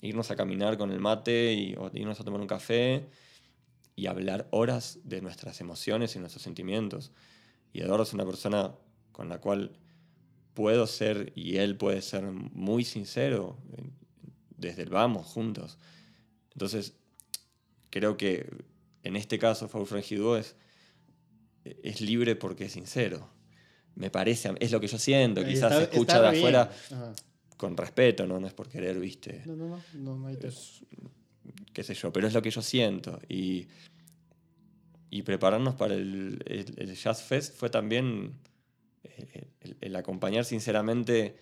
irnos a caminar con el mate y, o irnos a tomar un café y hablar horas de nuestras emociones y nuestros sentimientos. Y Eduardo es una persona con la cual puedo ser y él puede ser muy sincero desde el vamos juntos. Entonces, creo que en este caso Faul Frangidó es, es libre porque es sincero. Me parece, es lo que yo siento, quizás se escucha de afuera con respeto, ¿no? No es por querer, viste. No, no, no, no, no hay Qué sé yo, pero es lo que yo siento. Y, y prepararnos para el, el, Jazz Fest fue también eh, el, acompañar sinceramente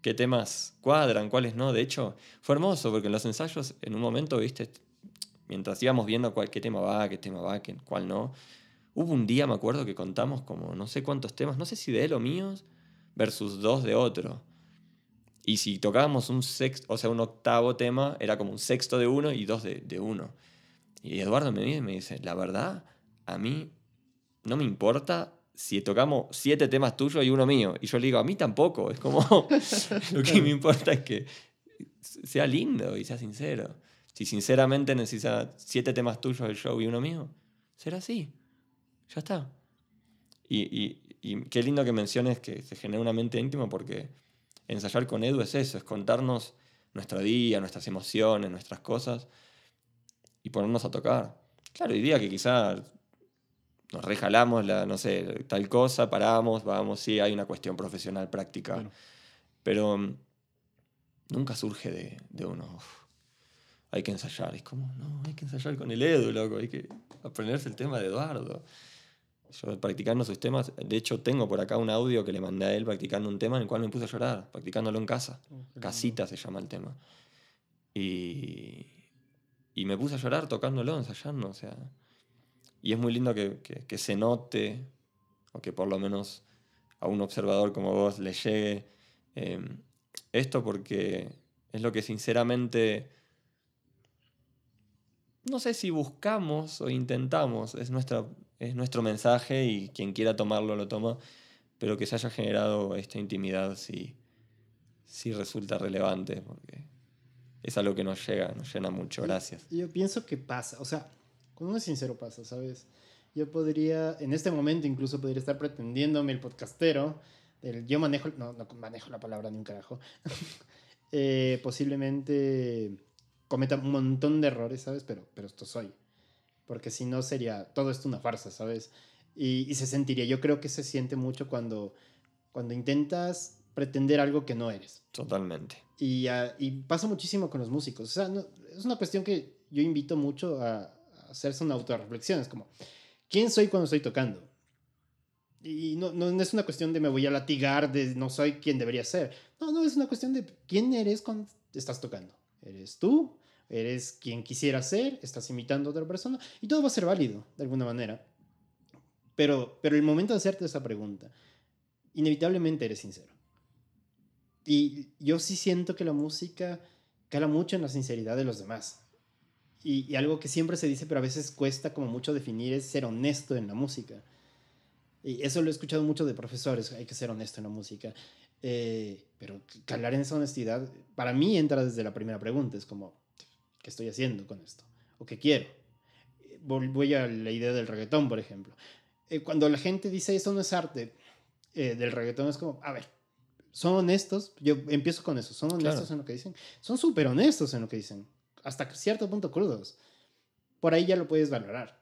qué temas cuadran, cuáles no. De hecho, fue hermoso porque en los ensayos, en un momento, viste, mientras íbamos viendo cuál, qué tema va, qué tema va, qué, cuál no, hubo un día, me acuerdo, que contamos como no sé cuántos temas, no sé si de él o míos, versus dos de otro. Y si tocábamos un sexto, o sea, un octavo tema, era como un sexto de uno y dos de, uno. Y Eduardo me me dice, la verdad, a mí no me importa si tocamos siete temas tuyos y uno mío. Y yo le digo, a mí tampoco. Es como, (laughs) lo que me importa es que sea lindo y sea sincero. Si sinceramente necesita siete temas tuyos del show y uno mío, será así. Ya está. Y, y, y qué lindo que menciones que se genera una mente íntima porque ensayar con Edu es eso, es contarnos nuestro día, nuestras emociones, nuestras cosas y ponernos a tocar. Claro, día que quizás nos rejalamos, la, no sé, tal cosa, paramos, vamos, sí, hay una cuestión profesional, práctica. Pero mm, nunca surge de, de uno, hay que ensayar. Es como, no, hay que ensayar con el Edu, loco, hay que aprenderse el tema de Eduardo yo practicando sus temas, de hecho tengo por acá un audio que le mandé a él practicando un tema en el cual me puse a llorar, practicándolo en casa. Oh, Casita se llama el tema. Y, y me puse a llorar tocándolo, ensayando, o sea. Y es muy lindo que, que, se note, o que por lo menos a un observador como vos le llegue em, esto, porque es lo que sinceramente, no sé si buscamos o intentamos, es, nuestra, es nuestro mensaje y quien quiera tomarlo lo toma, pero que se haya generado esta intimidad sí, sí resulta relevante, porque es algo que nos llega, nos llena mucho. Gracias. Yo pienso que pasa, o sea, cuando uno es sincero pasa, ¿sabes? Yo podría, en este momento incluso podría estar pretendiéndome el podcastero, el, yo manejo, no, no manejo la palabra ni un carajo, (laughs) eh, posiblemente cometa un montón de errores, ¿sabes? Pero, pero esto soy. Porque si no sería todo esto una farsa, ¿sabes? Y, y, se sentiría, yo creo que se siente mucho cuando, cuando intentas pretender algo que no eres. Totalmente. Y, uh, y pasa muchísimo con los músicos. O sea, no, es una cuestión que yo invito mucho a, a hacerse una autorreflexión. Es como, ¿quién soy cuando estoy tocando? Y no, no, es una cuestión de me voy a latigar, de no soy quien debería ser. No, no, es una cuestión de quién eres cuando estás tocando. ¿Eres tú? ¿Eres quien quisiera ser? ¿Estás imitando a otra persona? Y todo va a ser válido, de alguna manera. Pero, pero el momento de hacerte esa pregunta, inevitablemente eres sincero. Y yo sí siento que la música cala mucho en la sinceridad de los demás. Y, algo que siempre se dice, pero a veces cuesta como mucho definir, es ser honesto en la música. Y eso lo he escuchado mucho de profesores, hay que ser honesto en la música. Eh, pero calar en esa honestidad, para mí entra desde la primera pregunta, es como, ¿qué estoy haciendo con esto? ¿O qué quiero? Voy a la idea del reggaetón, por ejemplo. Eh, cuando la gente dice, eso no es arte, eh, del reggaetón es como, a ver, son honestos, yo empiezo con eso, son honestos en lo que dicen, son súper honestos en lo que dicen, hasta cierto punto crudos. Por ahí ya lo puedes valorar.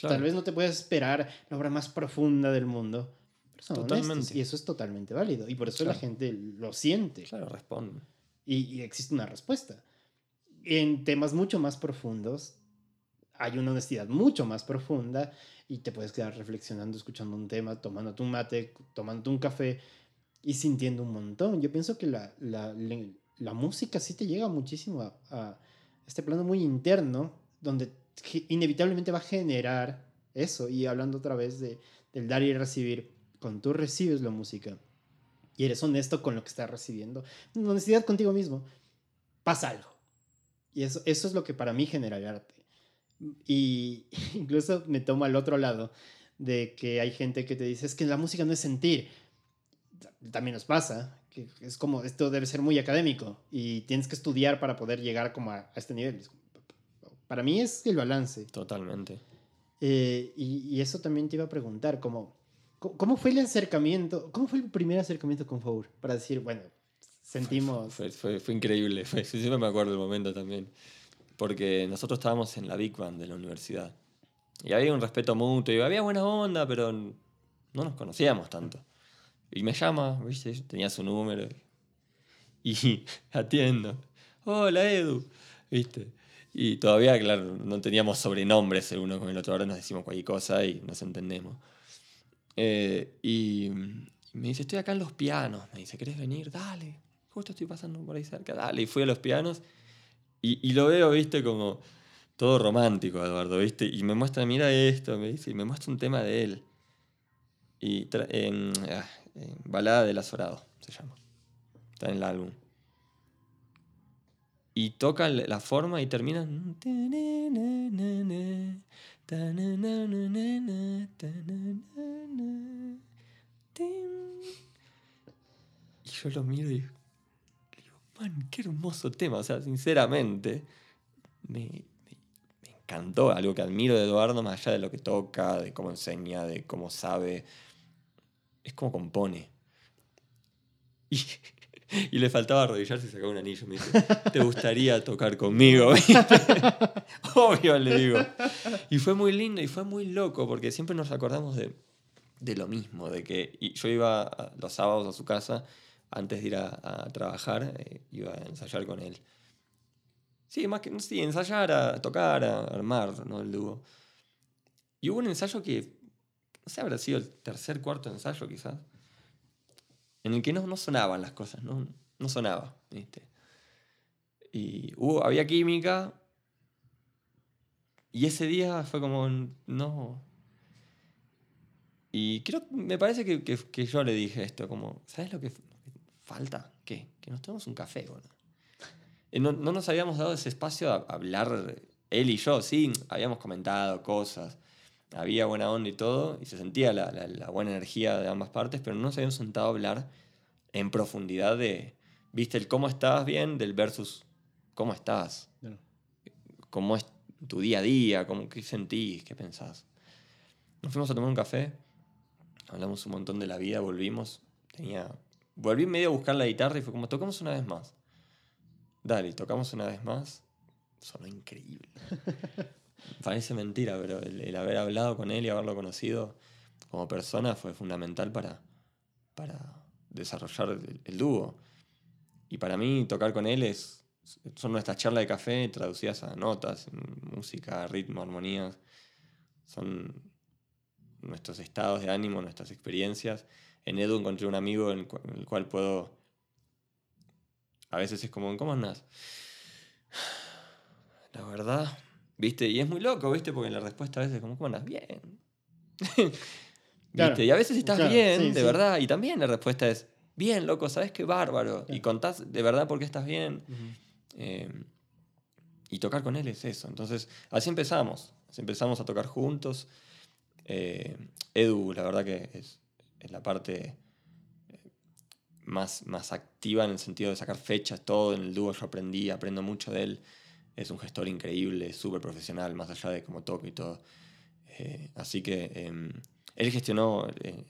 Tal vez no te puedas esperar la obra más profunda del mundo, pero son totalmente. y eso es totalmente válido. Y por eso la gente lo siente. Claro, responde. Y, y existe una respuesta. En temas mucho más profundos, hay una honestidad mucho más profunda y te puedes quedar reflexionando, escuchando un tema, tomando un mate, tomando un café y sintiendo un montón. Yo pienso que la, la, la música sí te llega muchísimo a, a, este plano muy interno, donde inevitablemente va a generar eso. Y hablando otra vez de, del dar y recibir, cuando tú recibes la música y eres honesto con lo que estás recibiendo, honestidad contigo mismo, pasa algo. Y eso, eso es lo que para mí genera el arte. Y (laughs) incluso me tomo al otro lado de que hay gente que te dice, es que la música no es sentir también nos pasa, que es como, esto debe ser muy académico y tienes que estudiar para poder llegar como a, este nivel. Para mí es el balance. Totalmente. Eh, y, eso también te iba a preguntar, como, ¿cómo fue el acercamiento? ¿Cómo fue el primer acercamiento con Four? Para decir, bueno, sentimos... Fue, fue, increíble, fue, siempre me acuerdo del momento también. Porque nosotros estábamos en la Big Band de la universidad. Y había un respeto mutuo, y había buena onda, pero no nos conocíamos tanto. Y me llama, ¿viste? Tenía su número. Y (laughs) atiendo. Hola, Edu. ¿Viste? Y todavía, claro, no teníamos sobrenombres el uno con el otro. Ahora nos decimos cualquier cosa y nos entendemos. Eh, y me dice, estoy acá en los pianos. Me dice, ¿querés venir? Dale. Justo estoy pasando por ahí cerca. Dale. Y fui a los pianos. Y, lo veo, ¿viste? Como todo romántico, Eduardo, ¿viste? Y me muestra, mira esto, me dice, y me muestra un tema de él. Y eh, Balada del Azorado se llama. Está en el álbum. Y toca la forma y termina. Y yo lo miro y digo, man, qué hermoso tema. O sea, sinceramente, me, encantó. Algo que admiro de Eduardo, más allá de lo que toca, de cómo enseña, de cómo sabe es como compone. Y, (laughs) y le faltaba arrodillarse y sacar un anillo. Me dice, ¿te gustaría tocar conmigo? (laughs) Obvio, le digo. Y fue muy lindo y fue muy loco porque siempre nos acordamos de, de lo mismo, de que yo iba los sábados a su casa antes de ir a, trabajar, eh, iba a ensayar con él. Sí, más que, sí, ensayar, a tocar, a armar, ¿no? El dúo. Y hubo un ensayo que no sé, habrá sido el tercer, cuarto ensayo quizás, en el que no, no sonaban las cosas, no, no sonaba, ¿viste? Y hubo, había química, y ese día fue como, no. Y creo, me parece que, que, yo le dije esto, como, ¿sabes lo que falta? ¿Qué? Que nos tomemos un café, bueno. No, no, nos habíamos dado ese espacio a hablar, él y yo, sí, habíamos comentado cosas, había buena onda y todo, y se sentía la, la, buena energía de ambas partes, pero no nos habíamos sentado a hablar en profundidad de, viste, el cómo estás bien del versus cómo estás, cómo es tu día a día, cómo, qué sentís, qué pensás. Nos fuimos a tomar un café, hablamos un montón de la vida, volvimos, tenía... Volví medio a buscar la guitarra y fue como, tocamos una vez más. Dale, tocamos una vez más. Sonó increíble. (laughs) Parece mentira, pero el, haber hablado con él y haberlo conocido como persona fue fundamental para, para desarrollar el, dúo. Y para mí tocar con él es, son nuestras charlas de café traducidas a notas, música, ritmo, armonías. Son nuestros estados de ánimo, nuestras experiencias. En Edu encontré un amigo en el cual puedo a veces es como, ¿cómo andás? (sighs) La verdad, ¿viste? Y es muy loco, ¿viste? Porque la respuesta a veces es como, ¿cómo andás? Bien. (laughs) ¿Viste? y a veces estás bien, de verdad, y también la respuesta es, bien, loco, ¿sabes qué bárbaro? Y contás de verdad por qué estás bien. Em, y tocar con él es eso. Entonces, así empezamos. Así empezamos a tocar juntos. Eh, Edu, la verdad que es, es la parte más, más activa en el sentido de sacar fechas, todo en el dúo yo aprendí, aprendo mucho de él. Es un gestor increíble, súper profesional, más allá de cómo toca y todo. Eh, así que em, él gestionó eh,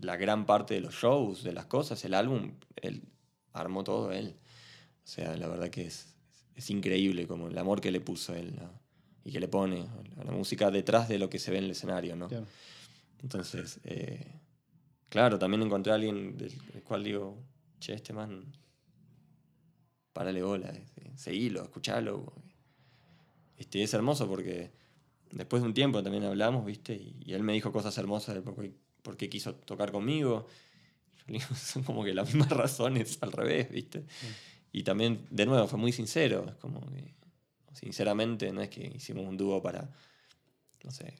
la gran parte de los shows, de las cosas, el álbum, él armó todo él. O sea, la verdad que es, es increíble como el amor que le puso él y que le pone a la música detrás de lo que se ve en el escenario, ¿no? Entonces, eh, Claro, también encontré a alguien del, cual digo, che, este man, párale bola, este, seguilo, escuchalo. Este, es hermoso porque después de un tiempo también hablamos, ¿viste? Y, él me dijo cosas hermosas de por qué, quiso tocar conmigo. Yo digo, (laughs) son como que las mismas (laughs) razones al revés, ¿viste? Y también, de nuevo, fue muy sincero. Es como que, sinceramente, no es que hicimos un dúo para, no sé,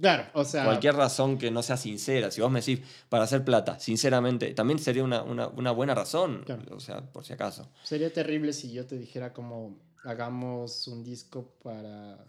Claro, o sea. Cualquier razón que no sea sincera. Si vos me decís para hacer plata, sinceramente, también sería una, buena razón. O sea, por si acaso. Sería terrible si yo te dijera como hagamos un disco para.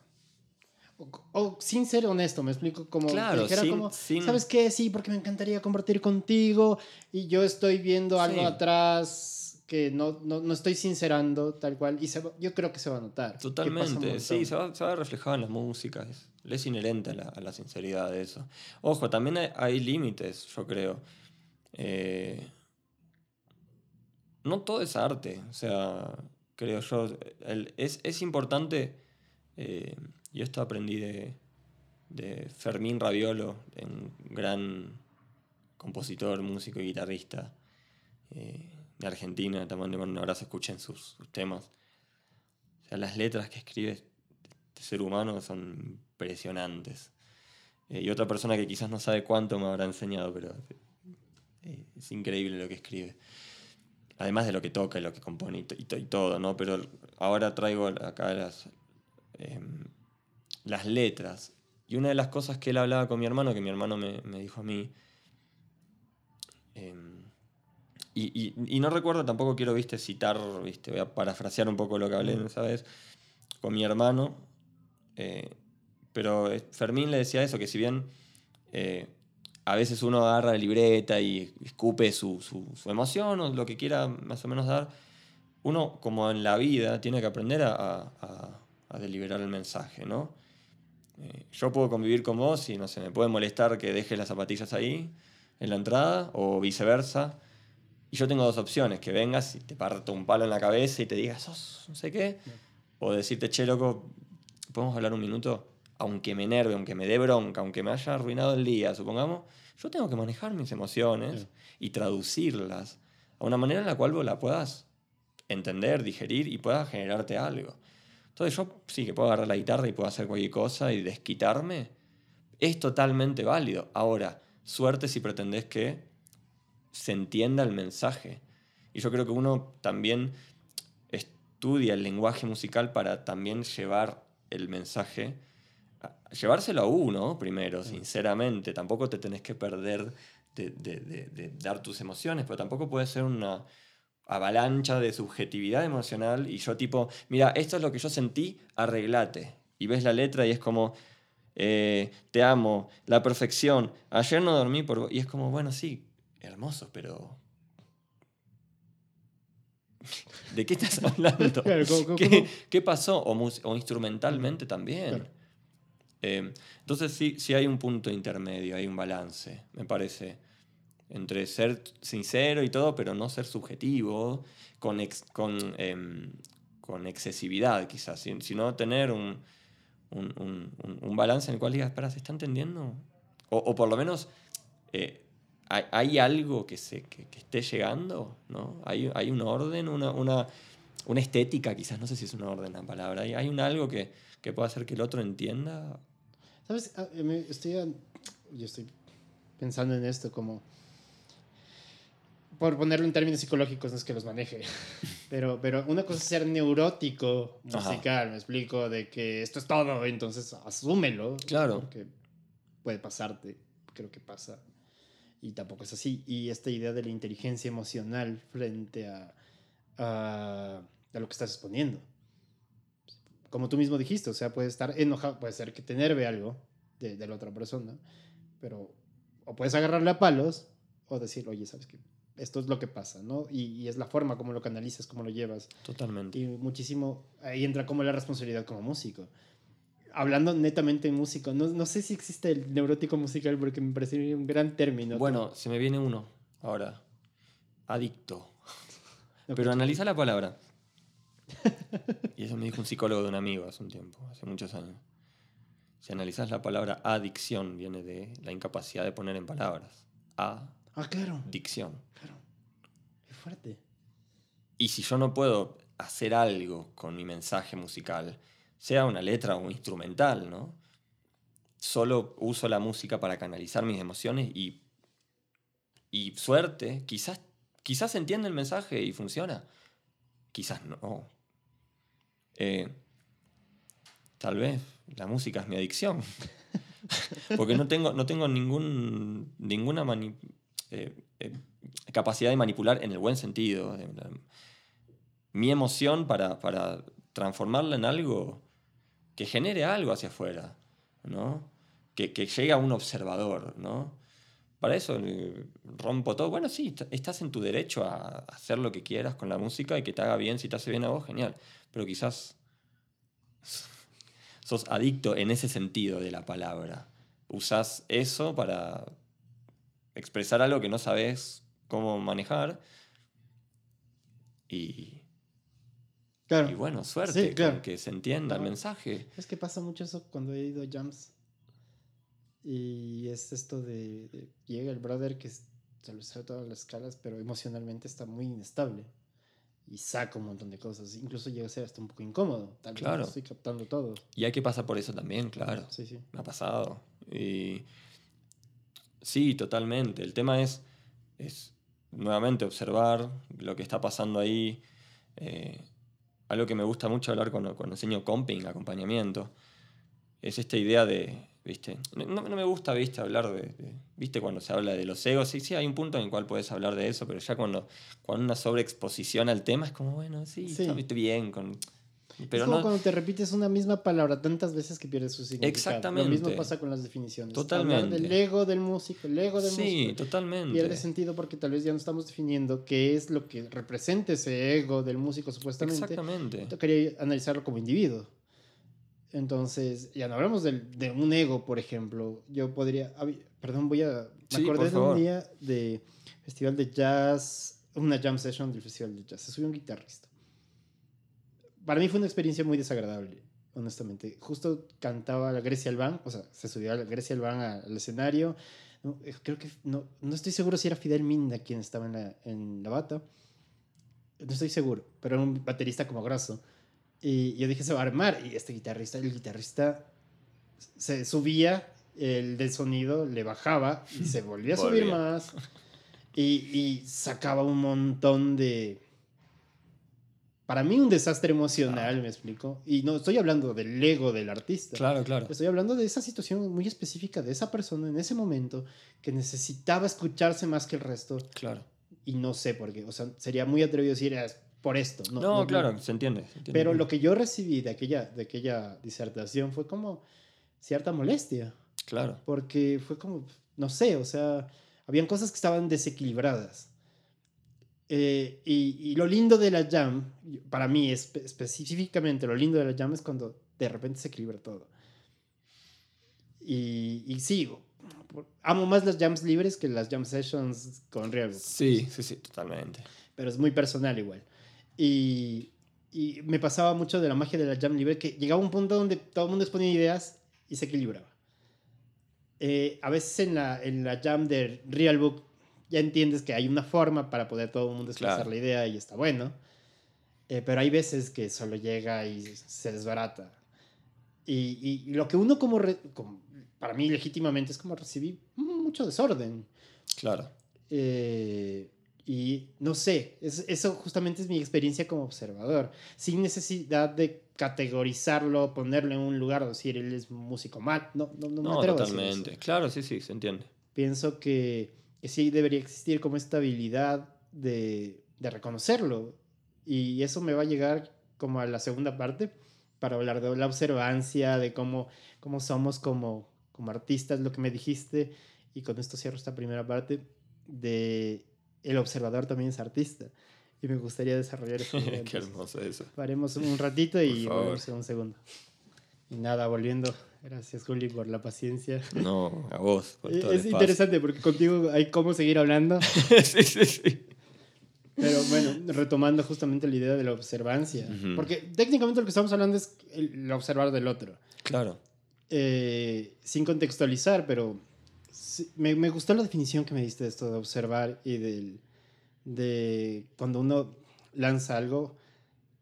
O, sin ser honesto, me explico como claro, dijera como, ¿sabes qué? Sí, porque me encantaría compartir contigo y yo estoy viendo algo atrás que no, no, estoy sincerando tal cual y yo creo que se va a notar. Totalmente, sí, se va, se va a reflejar en la música. Es inherente a la, sinceridad de eso. Ojo, también hay, límites, yo creo. Eh, no todo es arte, o sea, creo yo. es, importante, eh, y esto aprendí de, de Fermín Raviolo, un gran compositor, músico y guitarrista eh, de Argentina. También le mando un abrazo, escuchen sus, sus temas. O sea, las letras que escribe este ser humano son impresionantes. Eh, y otra persona que quizás no sabe cuánto me habrá enseñado, pero eh, es increíble lo que escribe. Además de lo que toca y lo que compone y, todo, ¿no? Pero ahora traigo acá las, em, las letras. Y una de las cosas que él hablaba con mi hermano, que mi hermano me, dijo a mí, em, y, no recuerdo, tampoco quiero, viste, citar, viste, voy a parafrasear un poco lo que hablé, ¿sabes? Con mi hermano, eh, pero eh, Fermín le decía eso, que si bien eh, a veces uno agarra la libreta y escupe su, emoción o lo que quiera más o menos dar, uno como en la vida tiene que aprender a, deliberar el mensaje, ¿no? Eh, yo puedo convivir con vos y no sé, me puede molestar que dejes las zapatillas ahí en la entrada o viceversa. Y yo tengo dos opciones, que vengas y te parto un palo en la cabeza y te digas, sos no sé qué, o decirte, che, loco, ¿podemos hablar un minuto? aunque me enerve, aunque me dé bronca, aunque me haya arruinado el día, supongamos, yo tengo que manejar mis emociones y traducirlas a una manera en la cual vos la puedas entender, digerir y pueda generarte algo. Entonces yo sí que puedo agarrar la guitarra y puedo hacer cualquier cosa y desquitarme. Es totalmente válido. Ahora, suerte si pretendés que se entienda el mensaje. Y yo creo que uno también estudia el lenguaje musical para también llevar el mensaje, llevárselo a uno primero, sinceramente. Tampoco te tenés que perder de, de, dar tus emociones, pero tampoco puede ser una avalancha de subjetividad emocional y yo tipo, mira, esto es lo que yo sentí, arreglate. Y ves la letra y es como, eh, te amo, la perfección, ayer no dormí por... Y es como, bueno, sí, hermoso, pero ¿De qué estás hablando? (laughs) ¿Qué, pasó? O, instrumentalmente también. Eh, entonces sí, sí hay un punto intermedio, hay un balance, me parece, entre ser sincero y todo, pero no ser subjetivo, con, con, em, con excesividad quizás, sino tener un, un, balance en el cual digas, espera, ¿se está entendiendo? O, por lo menos... Eh, ¿Hay, algo que, se, que, esté llegando? ¿no? ¿Hay, hay un orden, una, una, una, estética quizás? No sé si es una orden la palabra. ¿Hay, hay un algo que, que pueda hacer que el otro entienda? ¿Sabes? Ah, estoy, yo estoy pensando en esto como... Por ponerlo en términos psicológicos, no es que los maneje, (laughs) pero, pero una cosa es ser neurótico musical, me explico, de que esto es todo, entonces asúmelo. Claro. Porque puede pasarte, creo que pasa y tampoco es así. Y esta idea de la inteligencia emocional frente a, a, lo que estás exponiendo. Como tú mismo dijiste, o sea, puede estar enojado, puede ser que te nerve algo de, de la otra persona, pero o puedes agarrarle a palos o decir, oye, ¿sabes qué? Esto es lo que pasa, ¿no? Y, y, es la forma como lo canalizas, cómo lo llevas. Totalmente. Y muchísimo, ahí entra como la responsabilidad como músico hablando netamente en músico, no, no, sé si existe el neurótico musical porque me parece un gran término. Bueno, se me viene uno ahora. Adicto. Pero analiza la palabra. (laughs) y eso me dijo un psicólogo de un amigo hace un tiempo, hace muchos años. Si analizas la palabra adicción, viene de la incapacidad de poner en palabras. A. Ah, claro. Dicción. Claro. Qué fuerte. Y si yo no puedo hacer algo con mi mensaje musical, sea una letra o un instrumental, ¿no? Solo uso la música para canalizar mis emociones y, y suerte, quizás, quizás entiende el mensaje y funciona, quizás no. Eh, tal vez la música es mi adicción, (laughs) porque no tengo, no tengo ningún, ninguna eh, eh, capacidad de manipular en el buen sentido. Mi emoción para, para transformarla en algo que genere algo hacia afuera, ¿no? Que, que llegue a un observador, ¿no? Para eso eh, rompo todo. Bueno, sí, estás en tu derecho a hacer lo que quieras con la música y que te haga bien. Si te hace bien a vos, genial. Pero quizás (laughs) sos adicto en ese sentido de la palabra. Usás eso para expresar algo que no sabes cómo manejar y y bueno, suerte, que se entienda el mensaje. Es que pasa mucho eso cuando he ido a jams. Y es esto de, llega el brother que se lo sabe todas las escalas, pero emocionalmente está muy inestable. Y saca un montón de cosas. Incluso llega a ser hasta un poco incómodo. Tal vez claro. estoy captando todo. Y hay que pasar por eso también, claro. Sí, sí. Me ha pasado. Y sí, totalmente. El tema es, es nuevamente observar lo que está pasando ahí. Eh, algo que me gusta mucho hablar cuando, cuando enseño comping, acompañamiento, es esta idea de, ¿viste? No, no me gusta, ¿viste? Hablar de, ¿viste? Cuando se habla de los egos, sí, sí, hay un punto en el cual puedes hablar de eso, pero ya cuando, cuando una sobreexposición al tema es como, bueno, sí, sí. está bien, con pero es como cuando te repites una misma palabra tantas veces que pierdes su significado. Exactamente. Lo mismo pasa con las definiciones. Totalmente. Hablar del ego del músico, el ego del músico. Sí, totalmente. Pierde sentido porque tal vez ya no estamos definiendo qué es lo que representa ese ego del músico supuestamente. Exactamente. Yo quería analizarlo como individuo. Entonces, ya no hablamos de, de un ego, por ejemplo. Yo podría. Perdón, voy a. Me acordé de un día de Festival de Jazz, una jam session del Festival de Jazz. Se subió un guitarrista para mí fue una experiencia muy desagradable, honestamente. Justo cantaba la Grecia Albán, o sea, se subió a la Grecia Albán al escenario. Eh, creo que no, no estoy seguro si era Fidel Minda quien estaba en la, en la bata. No estoy seguro, pero era un baterista como grosso. Y yo dije, se va a armar. Y este guitarrista, el guitarrista se subía, el del sonido le bajaba y se volvía a subir más. Y, y sacaba un montón de para mí un desastre emocional, me explico. Y no estoy hablando del ego del artista. Claro, claro. Estoy hablando de esa situación muy específica de esa persona en ese momento que necesitaba escucharse más que el resto. Claro. Y no sé por qué. O sea, sería muy atrevido decir es por esto. No, No, no- claro, no. se entiende. se entiende. Pero lo que yo recibí de aquella, de aquella disertación fue como cierta molestia. Claro. Porque fue como, no sé, o sea, habían cosas que estaban desequilibradas. Eh, y, y lo lindo de la jam, para mí espe- específicamente lo lindo de la jam es cuando de repente se equilibra todo. Y, y por- amo más las jams libres que las jam sessions con Real Sí, sí, sí, totalmente. pero es muy personal igual. Y, y me pasaba mucho de la magia de la jam libre que llegaba un punto donde todo el mundo exponía ideas y se equilibraba. Eh, a veces en la, en la jam de Real Book ya entiendes que hay una forma para poder todo el mundo expresar Claro. la idea y está bueno. Eh, pero hay veces que solo llega y se desbarata. Y, y- y lo que uno como, re- como- para mí legítimamente es como recibir mucho desorden. Claro. Eh, y no sé, es- eso justamente es mi experiencia como observador, sin necesidad de categorizarlo, ponerlo en un lugar decir él es músico mal. No, no, no, me No, atrevo a decir totalmente. eso. Claro, sí, sí, se entiende. Pienso que, que sí debería existir como esta habilidad de, de reconocerlo. Y eso me va a llegar como a la segunda parte para hablar de la observancia, de cómo, cómo somos como, como artistas, lo que me dijiste. Y con esto cierro esta primera parte de el observador también es artista. Y me gustaría desarrollar eso. (laughs) Qué hermoso eso. Paremos un ratito y volvemos en un segundo. Y nada, volviendo. Gracias, Juli, por la paciencia. No, a vos. Por (laughs) todo el Es espacio. interesante porque contigo hay cómo seguir hablando. (laughs) sí, sí, sí. Pero bueno, retomando justamente la idea de la observancia. Ujú. Porque técnicamente lo que estamos hablando es el, el observar del otro. Claro. Eh, sin contextualizar, pero sí, me, me gustó la definición que me diste de esto de observar y del, de cuando uno lanza algo,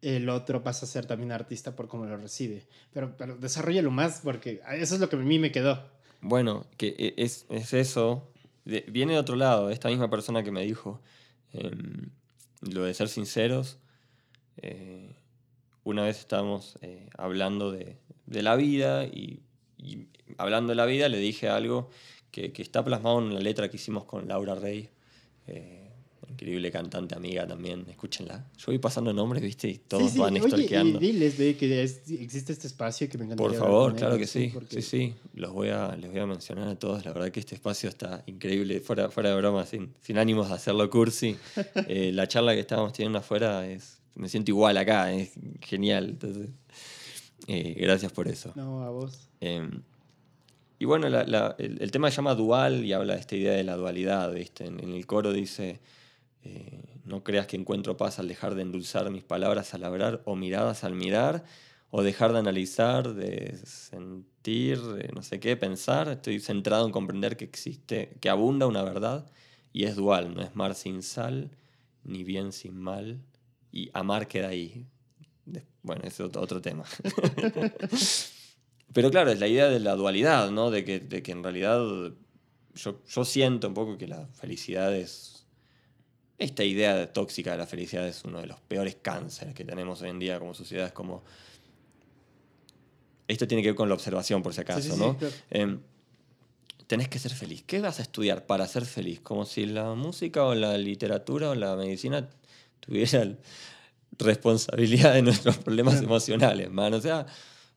el otro pasa a ser también artista por cómo lo recibe. Pero, pero desarrollalo más porque eso es lo que a mí me quedó. Bueno, que e- es, es eso. de- viene de otro lado, esta misma persona que me dijo em, lo de ser sinceros. eh, una vez estábamos eh, hablando de, de la vida y, hablando de la vida le dije algo que, que está plasmado en la letra que hicimos con Laura Rey. eh, increíble cantante, amiga también, escúchenla. Yo voy pasando nombres, viste, y todos Sí, sí, van oye, y stalkeando. diles de que es- existe este espacio que me encantaría Por favor, claro que sí. porque- Sí, sí. Los voy a, les voy a mencionar a todos. La verdad que este espacio está increíble, fuera, fuera de broma, sin, sin ánimos de hacerlo cursi. (laughs) Eh, la charla que estábamos teniendo afuera es. Me siento igual acá, es genial. Entonces, eh, gracias por eso. No, a vos. Eh, y bueno, la- la- el, el tema se llama dual y habla de esta idea de la dualidad, ¿viste? En, en el coro dice, eh, no creas que encuentro paz al dejar de endulzar mis palabras al hablar o miradas al mirar, o dejar de analizar, de sentir, no sé qué, pensar. Estoy centrado en comprender que existe, que abunda una verdad y es dual, no es mar sin sal, ni bien sin mal, y amar queda ahí. Bueno, es otro tema. (laughs) Pero claro, es la idea de la dualidad, ¿no? De que, de que en realidad yo, yo siento un poco que la felicidad es... Esta idea de tóxica de la felicidad es uno de los peores cánceres que tenemos hoy en día como sociedad. Es como... Esto tiene que ver con la observación, por si acaso, Sí, sí, sí, ¿no? claro. Em, tenés que ser feliz. ¿Qué vas a estudiar para ser feliz? Como si la música o la literatura o la medicina tuvieran (laughs) responsabilidad de nuestros problemas emocionales, man. O sea,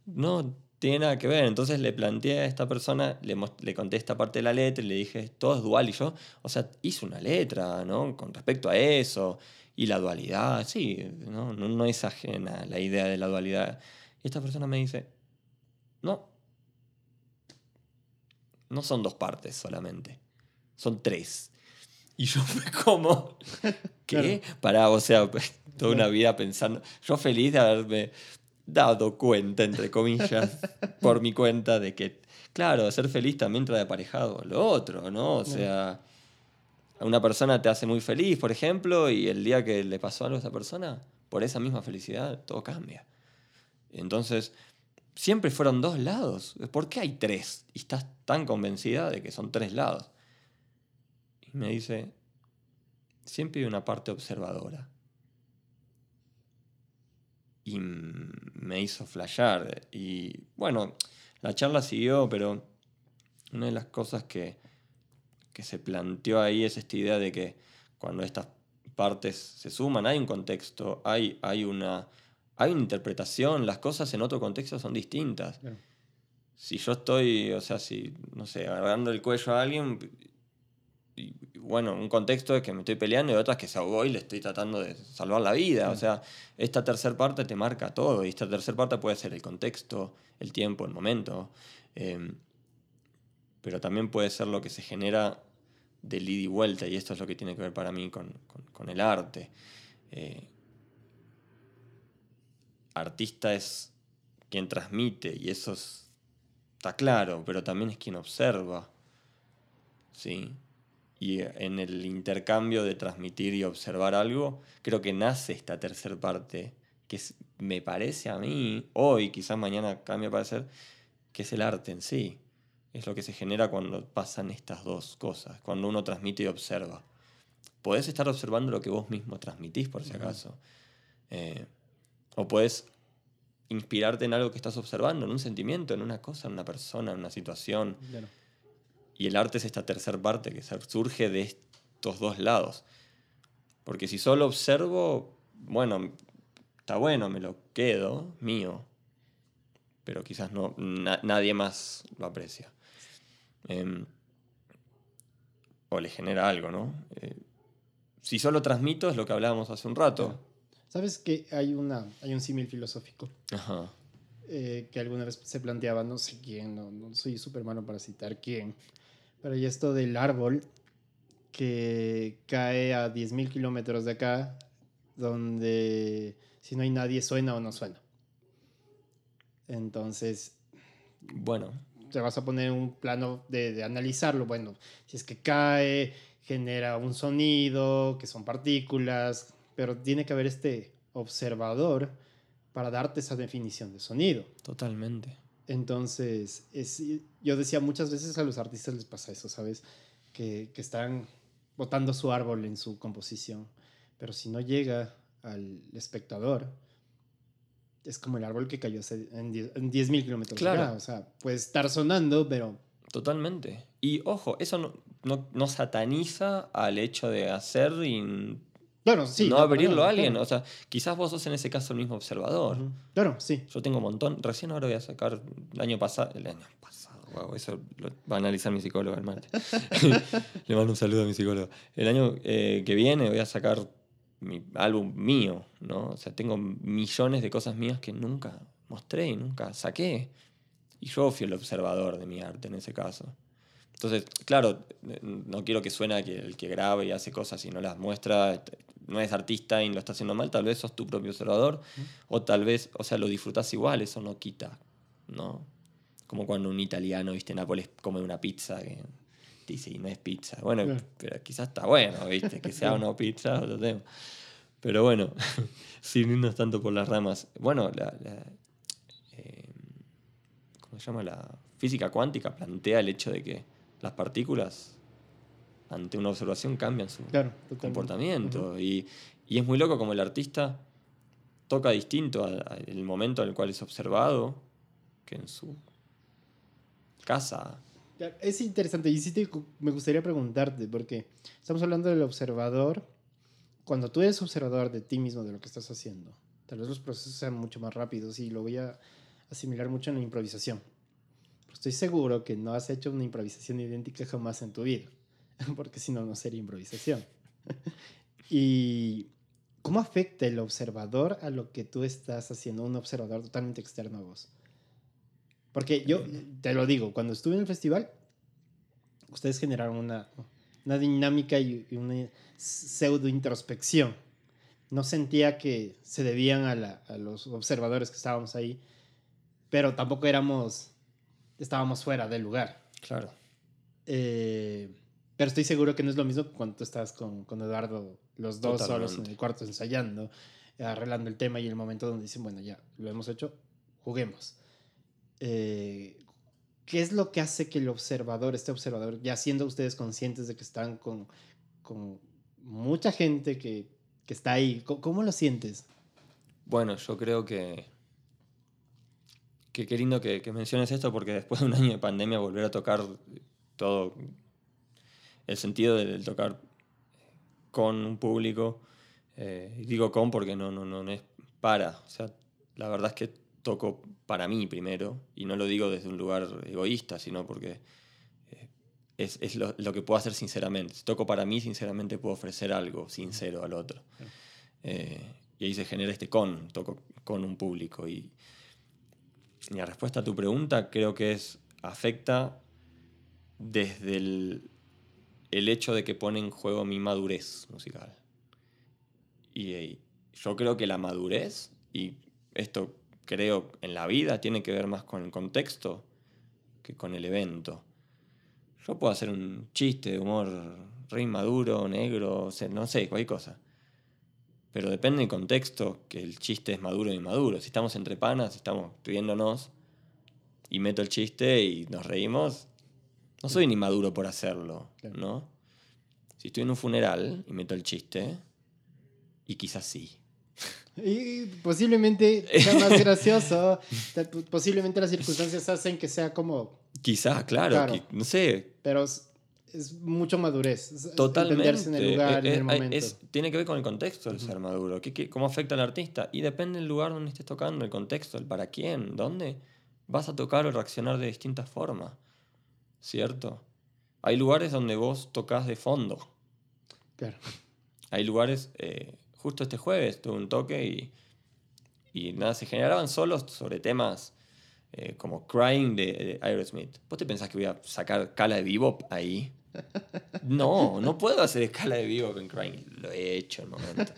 no tiene nada que ver. Entonces le planteé a esta persona, le, le conté esta parte de la letra y le dije, todo es dual. Y yo, o sea, hice una letra, ¿no? Con respecto a eso. Y la dualidad, sí, ¿no? No, no es ajena la idea de la dualidad. Y esta persona me dice, no, no son dos partes solamente, son tres. Y yo fue como, (laughs) ¿qué? Pará, o sea, (laughs) toda una vida pensando, yo feliz de haberme dado cuenta, entre comillas, (laughs) por mi cuenta de que, claro, ser feliz también trae aparejado lo otro, ¿no? O sea, a una persona te hace muy feliz, por ejemplo, y el día que le pasó algo a esa persona, por esa misma felicidad, todo cambia. Entonces, siempre fueron dos lados. ¿Por qué hay tres? Y estás tan convencida de que son tres lados. Y me dice, siempre hay una parte observadora. Y me hizo flashear. Y bueno, la charla siguió, pero una de las cosas que, que se planteó ahí es esta idea de que cuando estas partes se suman, hay un contexto, hay, hay, una, hay una interpretación, las cosas en otro contexto son distintas. Si yo estoy, o sea, si, no sé, agarrando el cuello a alguien, y, bueno, un contexto es que me estoy peleando y otras que se ahogó y le estoy tratando de salvar la vida. O sea, esta tercera parte te marca todo y esta tercera parte puede ser el contexto, el tiempo, el momento. Em, pero también puede ser lo que se genera de ida y vuelta y esto es lo que tiene que ver para mí con, el arte. Eh, artista es quien transmite y eso está claro, pero también es quien observa. ¿sí? Y en el intercambio de transmitir y observar algo, creo que nace esta tercera parte, que me parece a mí, hoy, quizás mañana cambie a parecer, que es el arte en sí. Es lo que se genera cuando pasan estas dos cosas, cuando uno transmite y observa. Podés estar observando lo que vos mismo transmitís, por si acaso. Eh, o podés inspirarte en algo que estás observando, en un sentimiento, en una cosa, en una persona, en una situación. Y el arte es esta tercera parte que surge de estos dos lados. Porque si solo observo, bueno, está bueno, me lo quedo, mío. Pero quizás no, nadie más lo aprecia. Em, o le genera algo, ¿no? Eh, si solo transmito es lo que hablábamos hace un rato. ¿Sabes que hay, una, hay un símil filosófico? Eh, que alguna vez se planteaba, no sé quién, no, no soy súper malo para citar quién, pero y esto del árbol que cae a 10.000 kilómetros de acá, donde si no hay nadie suena o no suena. Entonces, bueno, te vas a poner un plano de, de, analizarlo. Bueno, si es que cae, genera un sonido, que son partículas, pero tiene que haber este observador para darte esa definición de sonido. Totalmente. Entonces, es, yo decía muchas veces a los artistas les pasa eso, ¿sabes? Que, que están botando su árbol en su composición, pero si no llega al espectador, es como el árbol que cayó en 10.000 kilómetros. Claro. O sea, puede estar sonando, pero... Totalmente. Y ojo, eso no, no, no sataniza al hecho de hacer y Claro, sí. No abrirlo a alguien. O sea, quizás vos sos en ese caso el mismo observador. Claro, sí. Yo tengo un montón. Recién ahora voy a sacar el año pasado. El año pasado, wow, eso lo va a analizar mi psicólogo el martes. (laughs) (laughs) Le mando un saludo a mi psicólogo. El año eh, que viene voy a sacar mi álbum mío, ¿no? O sea, tengo millones de cosas mías que nunca mostré y nunca saqué. Y yo fui el observador de mi arte en ese caso. Entonces, claro, no quiero que suene que el que graba y hace cosas y no las muestra no es artista y lo está haciendo mal, tal vez sos tu propio observador, o tal vez, o sea, lo disfrutas igual, eso no quita, ¿no? Como cuando un italiano, viste, en Nápoles come una pizza que dice, y no es pizza. Bueno, pero quizás está bueno, viste, que sea (laughs) o no pizza, otro tema. Pero bueno, (laughs) sin irnos tanto por las ramas. Bueno, la, eh, ¿cómo se llama? La física cuántica plantea el hecho de que las partículas ante una observación cambian su comportamiento. y, es muy loco como el artista toca distinto al, el momento en el cual es observado que en su casa. Es interesante y sí me gustaría preguntarte, porque estamos hablando del observador. Cuando tú eres observador de ti mismo, de lo que estás haciendo, tal vez los procesos sean mucho más rápidos y lo voy a asimilar mucho en la improvisación. Estoy seguro que no has hecho una improvisación idéntica jamás en tu vida. (laughs) porque si no, no sería improvisación. (laughs) y cómo afecta el observador a lo que tú estás haciendo, un observador totalmente externo a vos. Porque yo te lo digo, cuando estuve en el festival, ustedes generaron una, una dinámica y una pseudo introspección. No sentía que se debían a, a, los observadores que estábamos ahí, pero tampoco éramos, estábamos fuera del lugar. Claro. Eh, pero estoy seguro que no es lo mismo cuando tú estás con, con Eduardo, los dos solos en el cuarto ensayando, arreglando el tema y el momento donde dicen, bueno, ya, lo hemos hecho, juguemos. Eh, ¿Qué es lo que hace que el observador, este observador, ya siendo ustedes conscientes de que están con, con mucha gente que, que está ahí, ¿cómo, lo sientes? Bueno, yo creo que. Que qué lindo que, que menciones esto, porque después de un año de pandemia, volver a tocar todo. el sentido del tocar con un público. eh, digo con porque no, no, no, no es para. O sea, la verdad es que toco para mí primero, y no lo digo desde un lugar egoísta, sino porque eh, es, es lo, lo que puedo hacer sinceramente. Si toco para mí, sinceramente puedo ofrecer algo sincero al otro. Eh, y ahí se genera este con, toco con un público. Y la respuesta a tu pregunta creo que es, afecta desde el, el hecho de que pone en juego mi madurez musical. Y, eh, yo creo que la madurez, y esto creo en la vida, tiene que ver más con el contexto que con el evento. Yo puedo hacer un chiste de humor re inmaduro, negro, no sé, cualquier cosa. Pero depende del contexto que el chiste es maduro o inmaduro. Si estamos entre panas, estamos riéndonos y meto el chiste y nos reímos, no soy ni maduro por hacerlo. ¿no? Si estoy en un funeral y meto el chiste, y quizás sí. Y posiblemente sea más (laughs) gracioso. Posiblemente las circunstancias hacen que sea como. Quizás, claro, Claro. qui- no sé, Pero es, mucho madurez. totalmente. Entenderse en el lugar, Eh, en el eh, momento. es- tiene que ver con el contexto el ser maduro. ¿Qué, qué- cómo afecta al artista? Y depende del lugar donde estés tocando, el contexto, el para quién, dónde. Vas a tocar o reaccionar de distintas formas. ¿Cierto? Hay lugares donde vos tocas de fondo. Claro. Hay lugares, eh, justo este jueves tuve un toque y, y nada, se generaban solos sobre temas eh, como Crying de, de Aerosmith. ¿Vos te pensás que voy a sacar escala de bebop ahí? No, no puedo hacer escala de bebop en Crying. Lo he hecho en momento.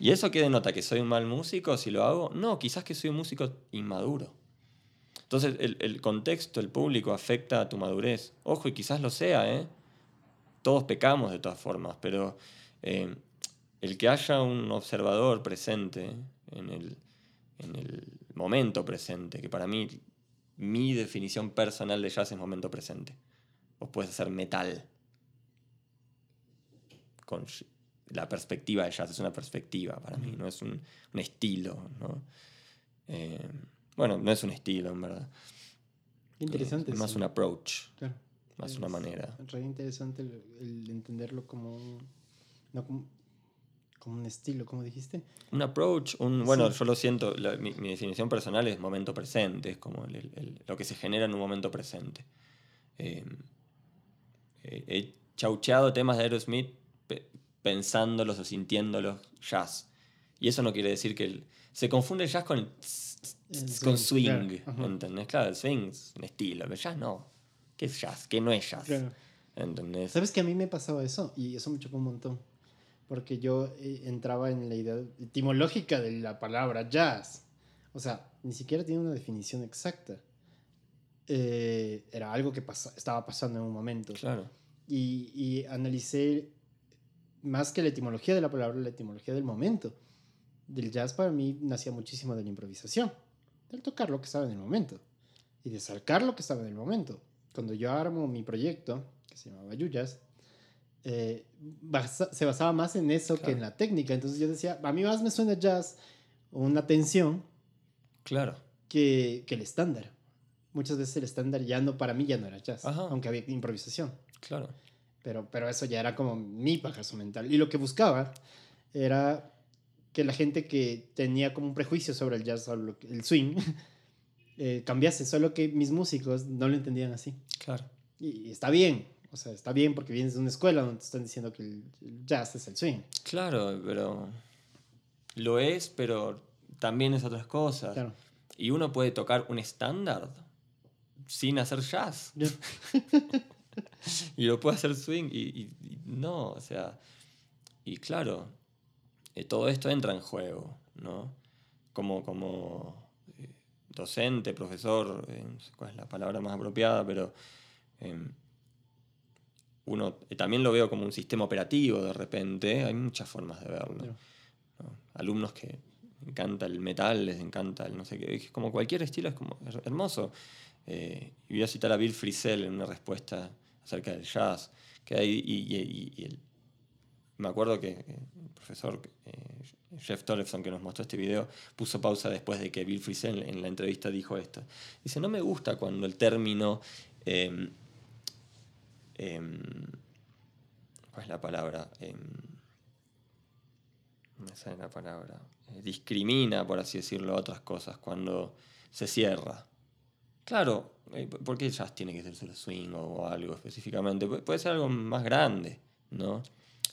¿Y eso qué denota? ¿Que soy un mal músico si lo hago? No, quizás que soy un músico inmaduro. Entonces el, el contexto, el público afecta a tu madurez. Ojo, y quizás lo sea, ¿eh? Todos pecamos de todas formas, pero eh, el que haya un observador presente en el, en el momento presente, que para mí, mi definición personal de jazz es momento presente. Vos puedes hacer metal con la perspectiva de jazz, es una perspectiva para mí, no es un, un estilo, ¿no? Eh, bueno, no es un estilo, en verdad. Interesante. Es más sí. un approach, Claro. más Es una manera. Re interesante el, el entenderlo como. No como, como un estilo, como dijiste. Un approach, un, bueno, Sí. yo lo siento, la- mi, mi definición personal es momento presente, es como el- el- el- lo que se genera en un momento presente. Eh, eh, he chaucheado temas de Aerosmith pe- pensándolos o sintiéndolos jazz. Y eso no quiere decir que el- se confunde el jazz con, el tss, tss, con swing, claro. ¿entendés? Claro, el swing es un estilo, pero jazz no. ¿Qué es jazz? ¿Qué no es jazz? Claro. ¿Entendés? ¿Sabes que a mí me pasaba eso? Y eso me chocó un montón. Porque yo eh, entraba en la idea etimológica de la palabra jazz. O sea, ni siquiera tiene una definición exacta. Eh, era algo que pasa- estaba pasando en un momento. Claro. Y, y analicé más que la etimología de la palabra, la etimología del momento. Del jazz para mí nacía muchísimo de la improvisación. Del tocar lo que estaba en el momento. Y de sacar lo que estaba en el momento. Cuando yo armo mi proyecto, que se llamaba Yuyas, eh, basa- se basaba más en eso que Claro. en la técnica. Entonces yo decía, a mí más me suena jazz una tensión Claro. que, que el estándar. Muchas veces el estándar ya no, para mí ya no era jazz, Ajá. aunque había improvisación. Claro. Pero, pero eso ya era como mi pajazo mental. Y lo que buscaba era que la gente que tenía como un prejuicio sobre el jazz o el swing (laughs) eh, cambiase, solo que mis músicos no lo entendían así. Claro. Y, y está bien, o sea, está bien porque vienes de una escuela donde te están diciendo que el, el jazz es el swing. Claro, pero lo es, pero también es otras cosas. Claro. Y uno puede tocar un estándar sin hacer jazz. Yo- (laughs) Y lo puede hacer swing y, y- y no, o sea. Y claro, eh, todo esto entra en juego, ¿no? Como, como eh, docente, profesor, eh, no sé cuál es la palabra más apropiada, pero em, uno eh, también lo veo como un sistema operativo de repente. Hay muchas formas de verlo. ¿no? Alumnos que encanta el metal, les encanta el no sé qué. Es como cualquier estilo es como her- hermoso. Eh, y voy a citar a Bill Frisell en una respuesta acerca del jazz. Que hay, y, me acuerdo que el profesor eh, Jeff Tollefson, que nos mostró este video, puso pausa después de que Bill Frisell en la entrevista dijo esto. Dice, no me gusta cuando el término... Em, em, ¿Cuál es la palabra? Em, no sé la palabra. Eh, discrimina, por así decirlo, otras cosas cuando se cierra. Claro, ¿por qué jazz tiene que ser solo swing o algo específicamente? puede ser algo más grande, ¿no?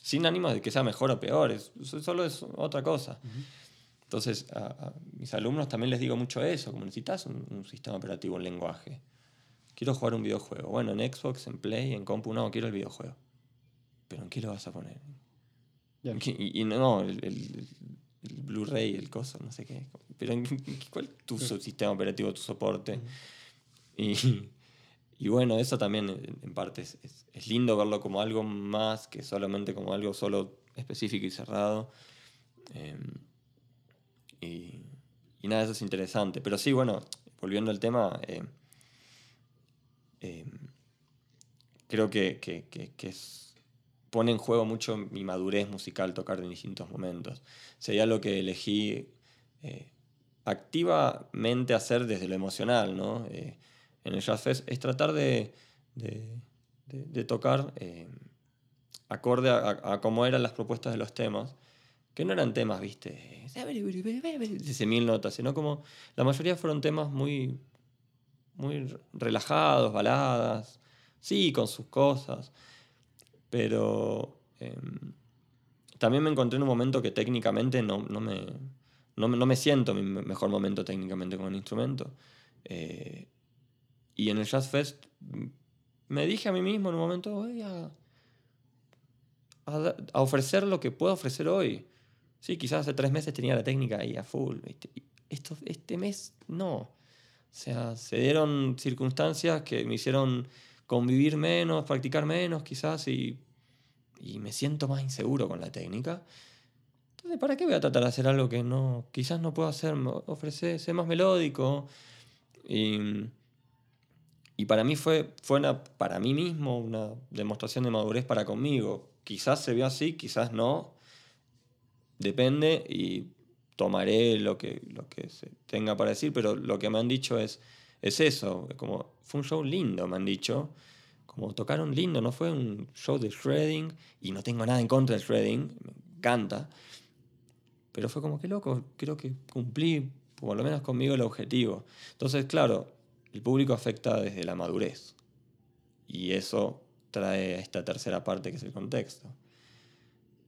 sin ánimos de que sea mejor o peor, es, solo es otra cosa. Entonces, a, mis alumnos también les digo mucho eso, como necesitas un, sistema operativo, un lenguaje. Quiero jugar un videojuego. Bueno, en Xbox, en Play, en compu, no, quiero el videojuego. Pero ¿en qué lo vas a poner? Y, no, el, el, Blu-ray, el coso, no sé qué. Pero ¿cuál es tu sistema operativo, tu soporte? Y y bueno, eso también en parte es, es, lindo verlo como algo más que solamente como algo solo específico y cerrado. Em, y, y, nada, eso es interesante. Pero sí, bueno, volviendo al tema, em, em, creo que, que, que, es, pone en juego mucho mi madurez musical tocar en distintos momentos. Sería lo que elegí eh, activamente hacer desde lo emocional, ¿no? Eh, en el Jazz Fest es tratar de, de, tocar eh, acorde a, cómo eran las propuestas de los temas, que no eran temas, viste, de mil notas, sino como la mayoría fueron temas muy, muy relajados, baladas, sí, con sus cosas, pero em, también me encontré en un momento que técnicamente no, no, me, no, me siento mi mejor momento técnicamente con el instrumento. Eh, y en el Jazz Fest me dije a mí mismo en un momento, voy a, a, ofrecer lo que puedo ofrecer hoy. Sí, quizás hace tres meses tenía la técnica ahí a full. Esto, este mes no. O sea, se dieron circunstancias que me hicieron convivir menos, practicar menos quizás y, y me siento más inseguro con la técnica. Entonces, ¿para qué voy a tratar de hacer algo que no, quizás no puedo hacer? Ofrecer, ser más melódico. Y, y para mí fue, fue una, para mí mismo una demostración de madurez para conmigo. Quizás se vio así, quizás no. Depende y tomaré lo que, lo que se tenga para decir, pero lo que me han dicho es, es eso. Como, fue un show lindo, me han dicho. Como tocaron lindo, no fue un show de shredding. Y no tengo nada en contra del shredding, me encanta. Pero fue como que loco, creo que cumplí, por lo menos conmigo, el objetivo. Entonces, claro, el público afecta desde la madurez. Y eso trae a esta tercera parte que es el contexto.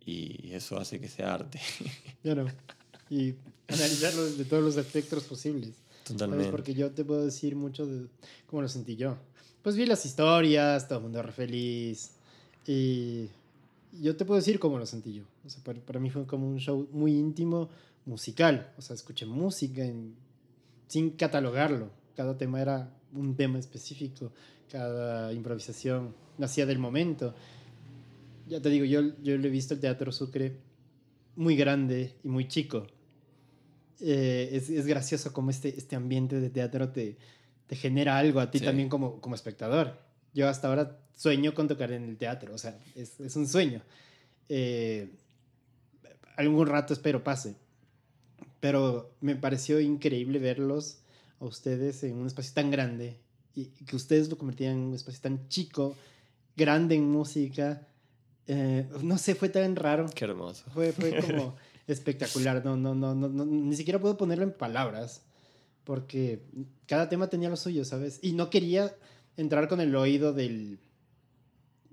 Y eso hace que sea arte. Claro. Y analizarlo desde todos los espectros posibles. Totalmente. Porque yo te puedo decir mucho de cómo lo sentí yo. Pues vi las historias, todo el mundo era feliz. Y yo te puedo decir cómo lo sentí yo. O sea, para, para mí fue como un show muy íntimo, musical. O sea, escuché música sin catalogarlo cada tema era un tema específico, cada improvisación nacía del momento. Ya te digo, yo, yo le he visto el Teatro Sucre muy grande y muy chico. Eh, es, es, gracioso como este, este ambiente de teatro te, te genera algo a ti también como, como espectador. Yo hasta ahora sueño con tocar en el teatro, o sea, es, es un sueño. Eh, algún rato espero pase. Pero me pareció increíble verlos a ustedes en un espacio tan grande y que ustedes lo convertían en un espacio tan chico, grande en música. Eh, no sé, fue tan raro. Qué hermoso. Fue, fue como (laughs) espectacular. No, no, no, no, no, ni siquiera puedo ponerlo en palabras porque cada tema tenía lo suyo, ¿sabes? Y no quería entrar con el oído del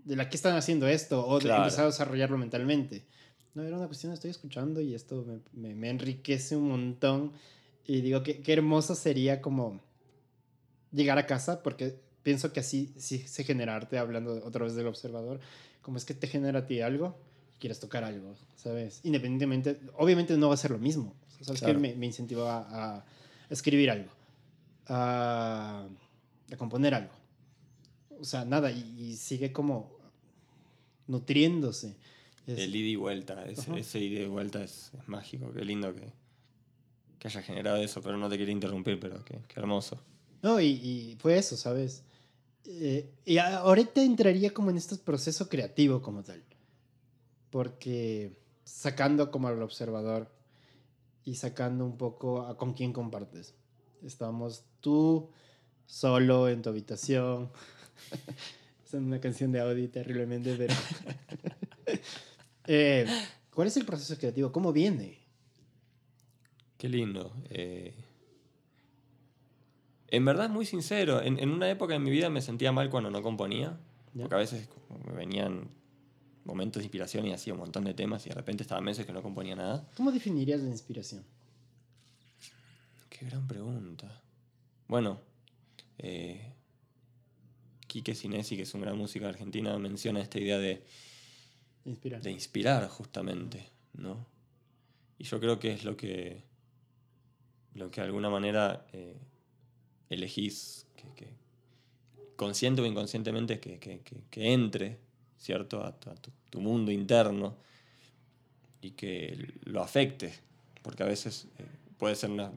de la que están haciendo esto o de empezar a desarrollarlo mentalmente. No, era una cuestión, estoy escuchando y esto me, me, me enriquece un montón y digo, qué, qué hermoso sería como llegar a casa, porque pienso que así sí se genera arte, hablando otra vez del observador, como es que te genera a ti algo y quieres tocar algo, ¿sabes? Independientemente, obviamente no va a ser lo mismo, ¿sabes? Que me, me incentivó a, a, escribir algo, a, a, componer algo. O sea, nada, y, sigue como nutriéndose. El ida y vuelta, ese, ese ida y vuelta es, es mágico, qué lindo que, que haya generado eso, pero no te quería interrumpir, pero qué, hermoso. No, y, fue eso, ¿sabes? Eh, y ahorita entraría como en este proceso creativo como tal. Porque sacando como al observador y sacando un poco a con quién compartes. Estábamos tú solo en tu habitación. (laughs) es una canción de Audi terriblemente, pero... (laughs) Eh, ¿Cuál es el proceso creativo? ¿Cómo viene? Qué lindo. Eh, en verdad, muy sincero. En, en, una época de mi vida me sentía mal cuando no componía. Porque a veces me venían momentos de inspiración y hacía un montón de temas y de repente estaba meses que no componía nada. ¿Cómo definirías la inspiración? Qué gran pregunta. Bueno, eh, Quique Sinesi, que es un gran músico argentino, menciona esta idea de inspirar, de inspirar justamente, ¿no? Y yo creo que es lo que, lo que de alguna manera eh, elegís, que, consciente o inconscientemente, que, que entre, ¿cierto?, a, tu, mundo interno y que lo afecte, porque a veces eh, puede ser una...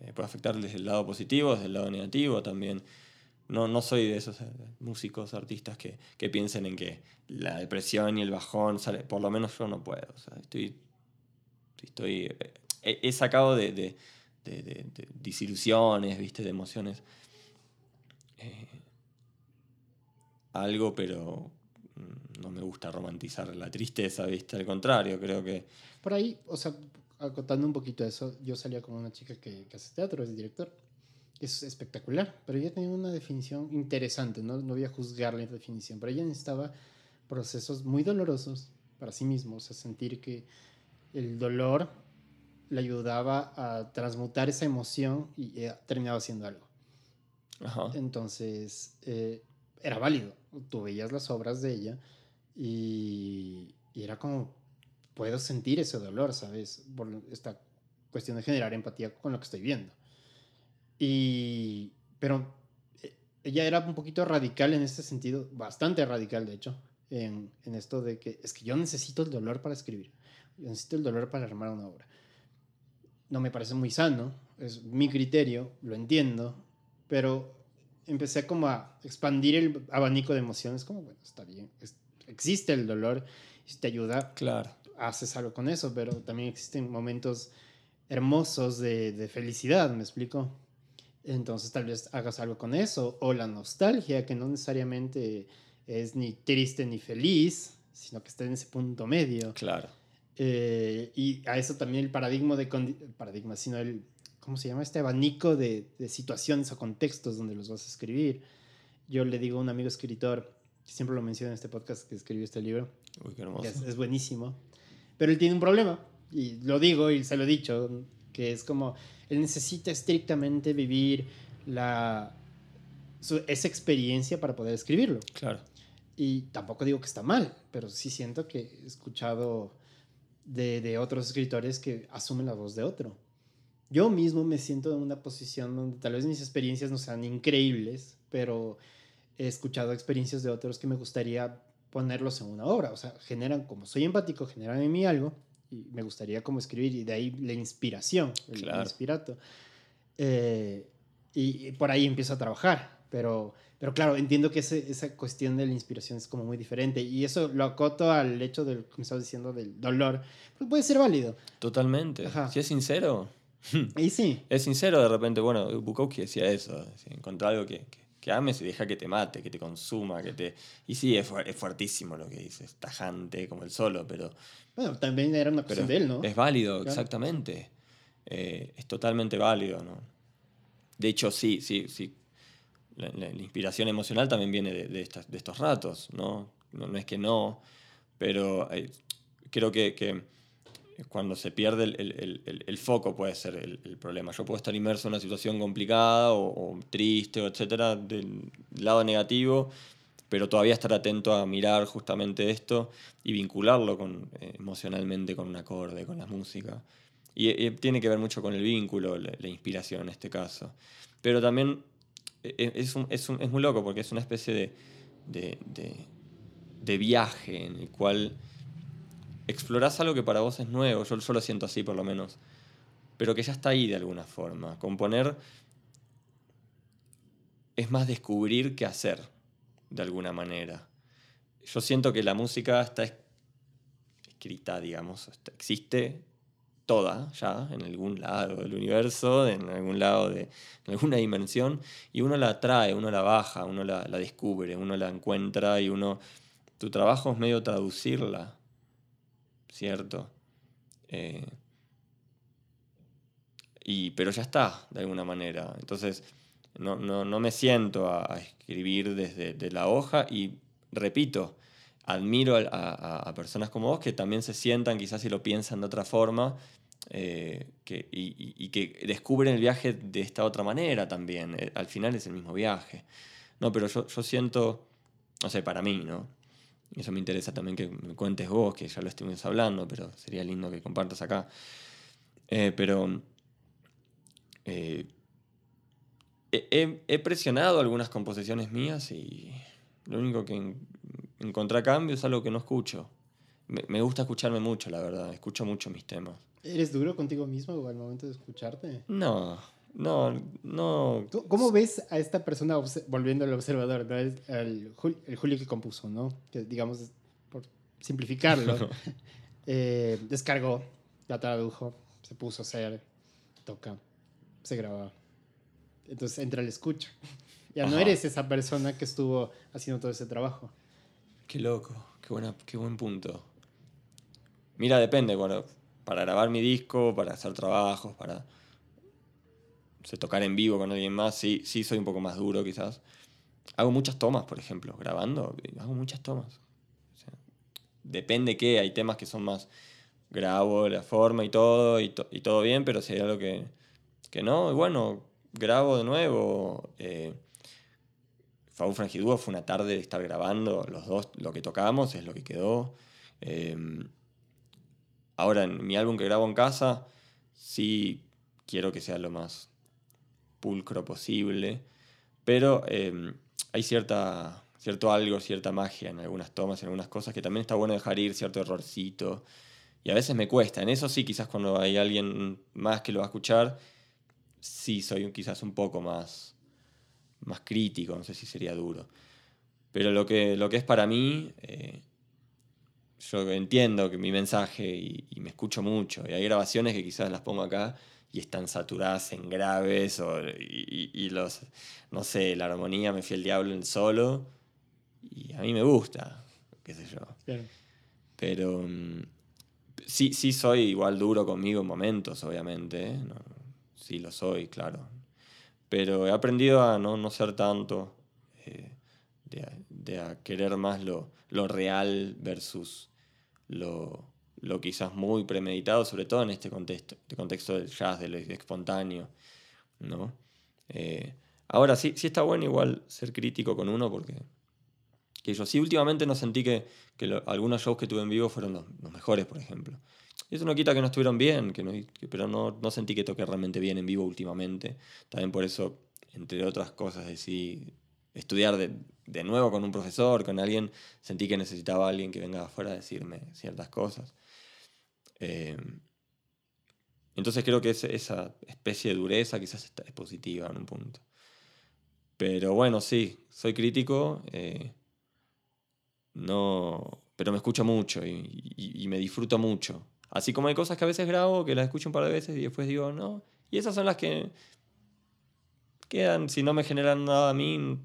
Eh, puede afectar desde el lado positivo, desde el lado negativo también. No, no soy de esos eh, músicos, artistas que, que, piensen en que la depresión y el bajón sale. Por lo menos yo no puedo. O sea, estoy. estoy he, sacado de, de, de, disilusiones, ¿viste? de emociones. Algo, pero mm, no me gusta romantizar la tristeza, ¿viste? Al contrario, creo que. Por ahí, o sea, acotando un poquito eso, yo salía con una chica que, que hace teatro, es director es espectacular, pero ella tenía una definición interesante, no, no voy a juzgar la definición, pero ella necesitaba procesos muy dolorosos para sí mismo, o sea, sentir que el dolor le ayudaba a transmutar esa emoción y terminaba haciendo algo. Entonces, eh, era válido. Tú veías las obras de ella y, y, era como, puedo sentir ese dolor, ¿sabes? Por esta cuestión de generar empatía con lo que estoy viendo. Y, pero eh, ella era un poquito radical en este sentido, bastante radical de hecho, en, en, esto de que es que yo necesito el dolor para escribir, yo necesito el dolor para armar una obra. No me parece muy sano, es mi criterio, lo entiendo, pero empecé como a expandir el abanico de emociones, como, bueno, está bien, existe el dolor, si te ayuda, claro. haces algo con eso, pero también existen momentos hermosos de, de felicidad, ¿me explico? Entonces tal vez hagas algo con eso. O la nostalgia, que no necesariamente es ni triste ni feliz, sino que está en ese punto medio. Claro. Eh, y a eso también el paradigma de... Paradigma, sino el... ¿Cómo se llama? Este abanico de, de situaciones o contextos donde los vas a escribir. Yo le digo a un amigo escritor, siempre lo menciono en este podcast que escribió este libro. Uy, qué hermoso. Es, es buenísimo. Pero él tiene un problema. Y lo digo y se lo he dicho. Que es como él necesita estrictamente vivir la, esa experiencia para poder escribirlo. Claro. Y tampoco digo que está mal, pero sí siento que he escuchado de, de, otros escritores que asumen la voz de otro. Yo mismo me siento en una posición donde tal vez mis experiencias no sean increíbles, pero he escuchado experiencias de otros que me gustaría ponerlos en una obra. O sea, generan, como soy empático, generan en mí algo y me gustaría como escribir y de ahí la inspiración, el, claro. inspirato. Eh, y, por ahí empiezo a trabajar, pero, pero claro, entiendo que ese, esa cuestión de la inspiración es como muy diferente y eso lo acoto al hecho del, como estabas diciendo, del dolor, pues puede ser válido. Totalmente. Si es sincero. Y sí. Es sincero de repente, bueno, Bukowski decía eso, encontrar algo que, que que ames y deja que te mate, que te consuma, que te... Y sí, es, es fuertísimo lo que dices, tajante como el solo, pero... Bueno, también era una cuestión de él, ¿no? Es válido, exactamente. Eh, es totalmente válido, ¿no? De hecho, sí, sí, sí. La, inspiración emocional también viene de, de, estas, de estos ratos, ¿no? ¿no? ¿no? es que no, pero eh, creo que, que cuando se pierde el, el, el, foco puede ser el, problema. Yo puedo estar inmerso en una situación complicada o, triste, o etcétera, del lado negativo, pero todavía estar atento a mirar justamente esto y vincularlo con, eh, emocionalmente con un acorde, con la música. Y, tiene que ver mucho con el vínculo, la, inspiración en este caso. Pero también eh, eh, es, un, es, un, es muy loco porque es una especie de, de, de, de viaje en el cual explorás algo que para vos es nuevo, yo, lo siento así por lo menos, pero que ya está ahí de alguna forma. Componer es más descubrir que hacer, de alguna manera. Yo siento que la música está escrita, digamos. Existe toda ya en algún lado del universo, en algún lado de alguna dimensión, y uno la trae, uno la baja, uno la, descubre, uno la encuentra y uno... Tu trabajo es medio traducirla, ¿cierto? Eh, y, pero ya está, de alguna manera. Entonces, no, no, me siento a, escribir desde la hoja y, repito, admiro a, personas como vos que también se sientan, quizás si lo piensan de otra forma, eh, que, y, que descubren el viaje de esta otra manera también. Eh, al final es el mismo viaje. No, pero yo, yo siento, no sé, para mí, ¿no? Eso me interesa también que me cuentes vos, que ya lo estuvimos hablando, pero sería lindo que compartas acá. Eh, pero he, he, presionado algunas composiciones mías y lo único que encontré a cambio es algo que no escucho. Me, me gusta escucharme mucho, la verdad. Escucho mucho mis temas. ¿Eres duro contigo mismo al momento de escucharte? No, no, no. ¿Cómo ves a esta persona, volviendo al observador, el, Julio que compuso, ¿no? Que digamos, por simplificarlo, (laughs) eh, descargó, la tradujo, se puso a hacer, toca, se graba. Entonces entra el escucha. Ya no eres esa persona que estuvo haciendo todo ese trabajo. Qué loco, qué, buena, qué buen punto. Mira, depende, bueno, para grabar mi disco, para hacer trabajos, para tocar en vivo con alguien más, sí, sí soy un poco más duro quizás. Hago muchas tomas, por ejemplo, grabando, hago muchas tomas. depende qué, hay temas que son más grabo la forma y todo, y, todo bien, pero si hay algo que, que no, bueno, grabo de nuevo. Eh, Fabu Frangidúo fue una tarde de estar grabando, los dos lo que tocamos es lo que quedó. Eh, Ahora, en mi álbum que grabo en casa, sí quiero que sea lo más pulcro posible, pero em, hay cierta, cierto algo, cierta magia en algunas tomas, en algunas cosas, que también está bueno dejar ir cierto errorcito. Y a veces me cuesta. En eso sí, quizás cuando hay alguien más que lo va a escuchar, sí soy quizás un poco más, más crítico, no sé si sería duro. Pero lo que, lo que es para mí, eh, yo entiendo que mi mensaje y, me escucho mucho. Y hay grabaciones que quizás las pongo acá y están saturadas en graves o, y, los, no sé, la armonía me fui el diablo en solo y a mí me gusta, qué sé yo. Pero mm, sí, sí soy igual duro conmigo en momentos, obviamente. ¿eh? sí lo soy, claro. Pero he aprendido a no, no ser tanto, eh, de, de a querer más lo, lo real versus lo, lo, quizás muy premeditado, sobre todo en este contexto, este contexto del jazz, del espontáneo. ¿no? Eh, ahora sí, sí está bueno igual ser crítico con uno porque que yo sí últimamente no sentí que, que algunos shows que tuve en vivo fueron los, mejores, por ejemplo. Eso no quita que no estuvieron bien, que no, pero no, no, sentí que toqué realmente bien en vivo últimamente. También por eso, entre otras cosas, decidí estudiar de, de, nuevo con un profesor, con alguien, sentí que necesitaba alguien que venga afuera a decirme ciertas cosas. Eh, entonces creo que esa especie de dureza quizás es positiva en un punto. Pero bueno, sí, soy crítico, eh, no, pero me escucho mucho y, y, me disfruto mucho. Así como hay cosas que a veces grabo, que las escucho un par de veces y después digo, no. Y esas son las que quedan, si no me generan nada a mí,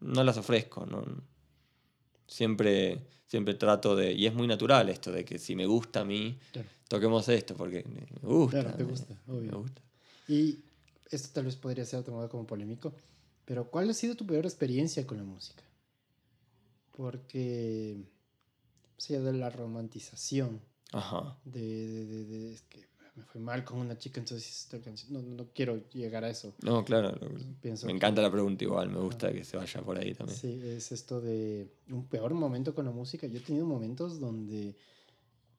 no las ofrezco. ¿no? Siempre, siempre trato de. Y es muy natural esto de que si me gusta a mí, toquemos esto, porque me gusta. Claro, te gusta, obvio. Me gusta. Y esto tal vez podría ser tomado como polémico, pero ¿cuál ha sido tu peor experiencia con la música? Porque. se allá de la romantización. Ajá. De, de, de, que me fue mal con una chica, entonces no, no quiero llegar a eso. No, claro. me encanta la pregunta igual, me gusta que se vaya por ahí también. Sí, es esto de un peor momento con la música. Yo he tenido momentos donde,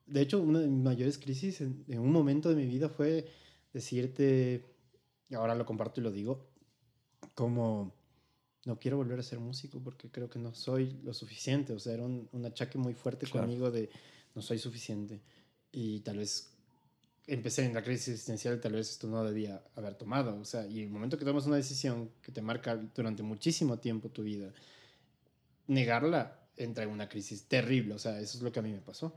de hecho, una de mis mayores crisis en, un momento de mi vida fue decirte, y ahora lo comparto y lo digo, como no quiero volver a ser músico porque creo que no soy lo suficiente. O sea, era un, un achaque muy fuerte conmigo de no soy suficiente. Y tal vez empecé en la crisis existencial, tal vez esto no debía haber tomado. O sea, y el momento que tomas una decisión que te marca durante muchísimo tiempo tu vida, negarla entra en una crisis terrible. O sea, eso es lo que a mí me pasó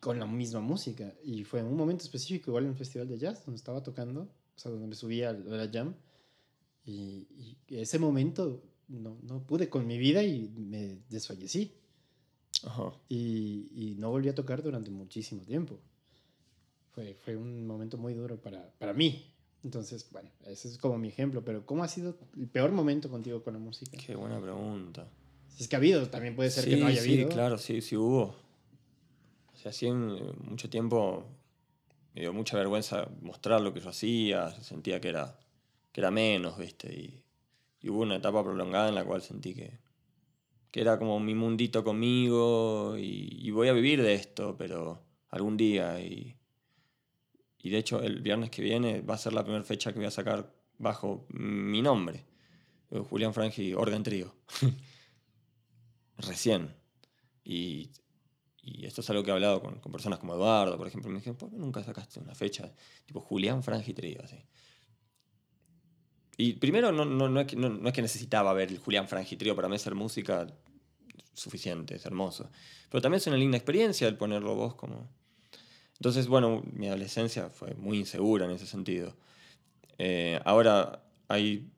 con la misma música. Y fue en un momento específico, igual en un festival de jazz, donde estaba tocando, o sea, donde me subía a la jam. Y, y ese momento no, no, pude con mi vida y me desfallecí. Ajá. Y, y, no volví a tocar durante muchísimo tiempo. Fue, fue un momento muy duro para, para mí. Entonces, bueno, ese es como mi ejemplo. Pero ¿cómo ha sido el peor momento contigo con la música? Qué buena pregunta. Si es que ha habido, también puede ser que no haya habido. Sí, claro, sí, sí hubo así en mucho tiempo me dio mucha vergüenza mostrar lo que yo hacía, sentía que era, que era menos, ¿viste? Y, hubo una etapa prolongada en la cual sentí que, que era como mi mundito conmigo y, voy a vivir de esto, pero algún día. Y, y de hecho el viernes que viene va a ser la primera fecha que voy a sacar bajo mi nombre, Julián Frangi Organ Trío. (laughs) Recién. Y esto es algo que he hablado con, personas como Eduardo, por ejemplo. Me dijeron, ¿por qué nunca sacaste una fecha? Tipo Julián Frangi así. Y primero, no, no, no, es que, no, es que necesitaba ver el Julián Frangi para mí hacer música suficiente, es hermoso. Pero también es una linda experiencia el ponerlo vos como... Entonces, bueno, mi adolescencia fue muy insegura en ese sentido. Eh, ahora, hay,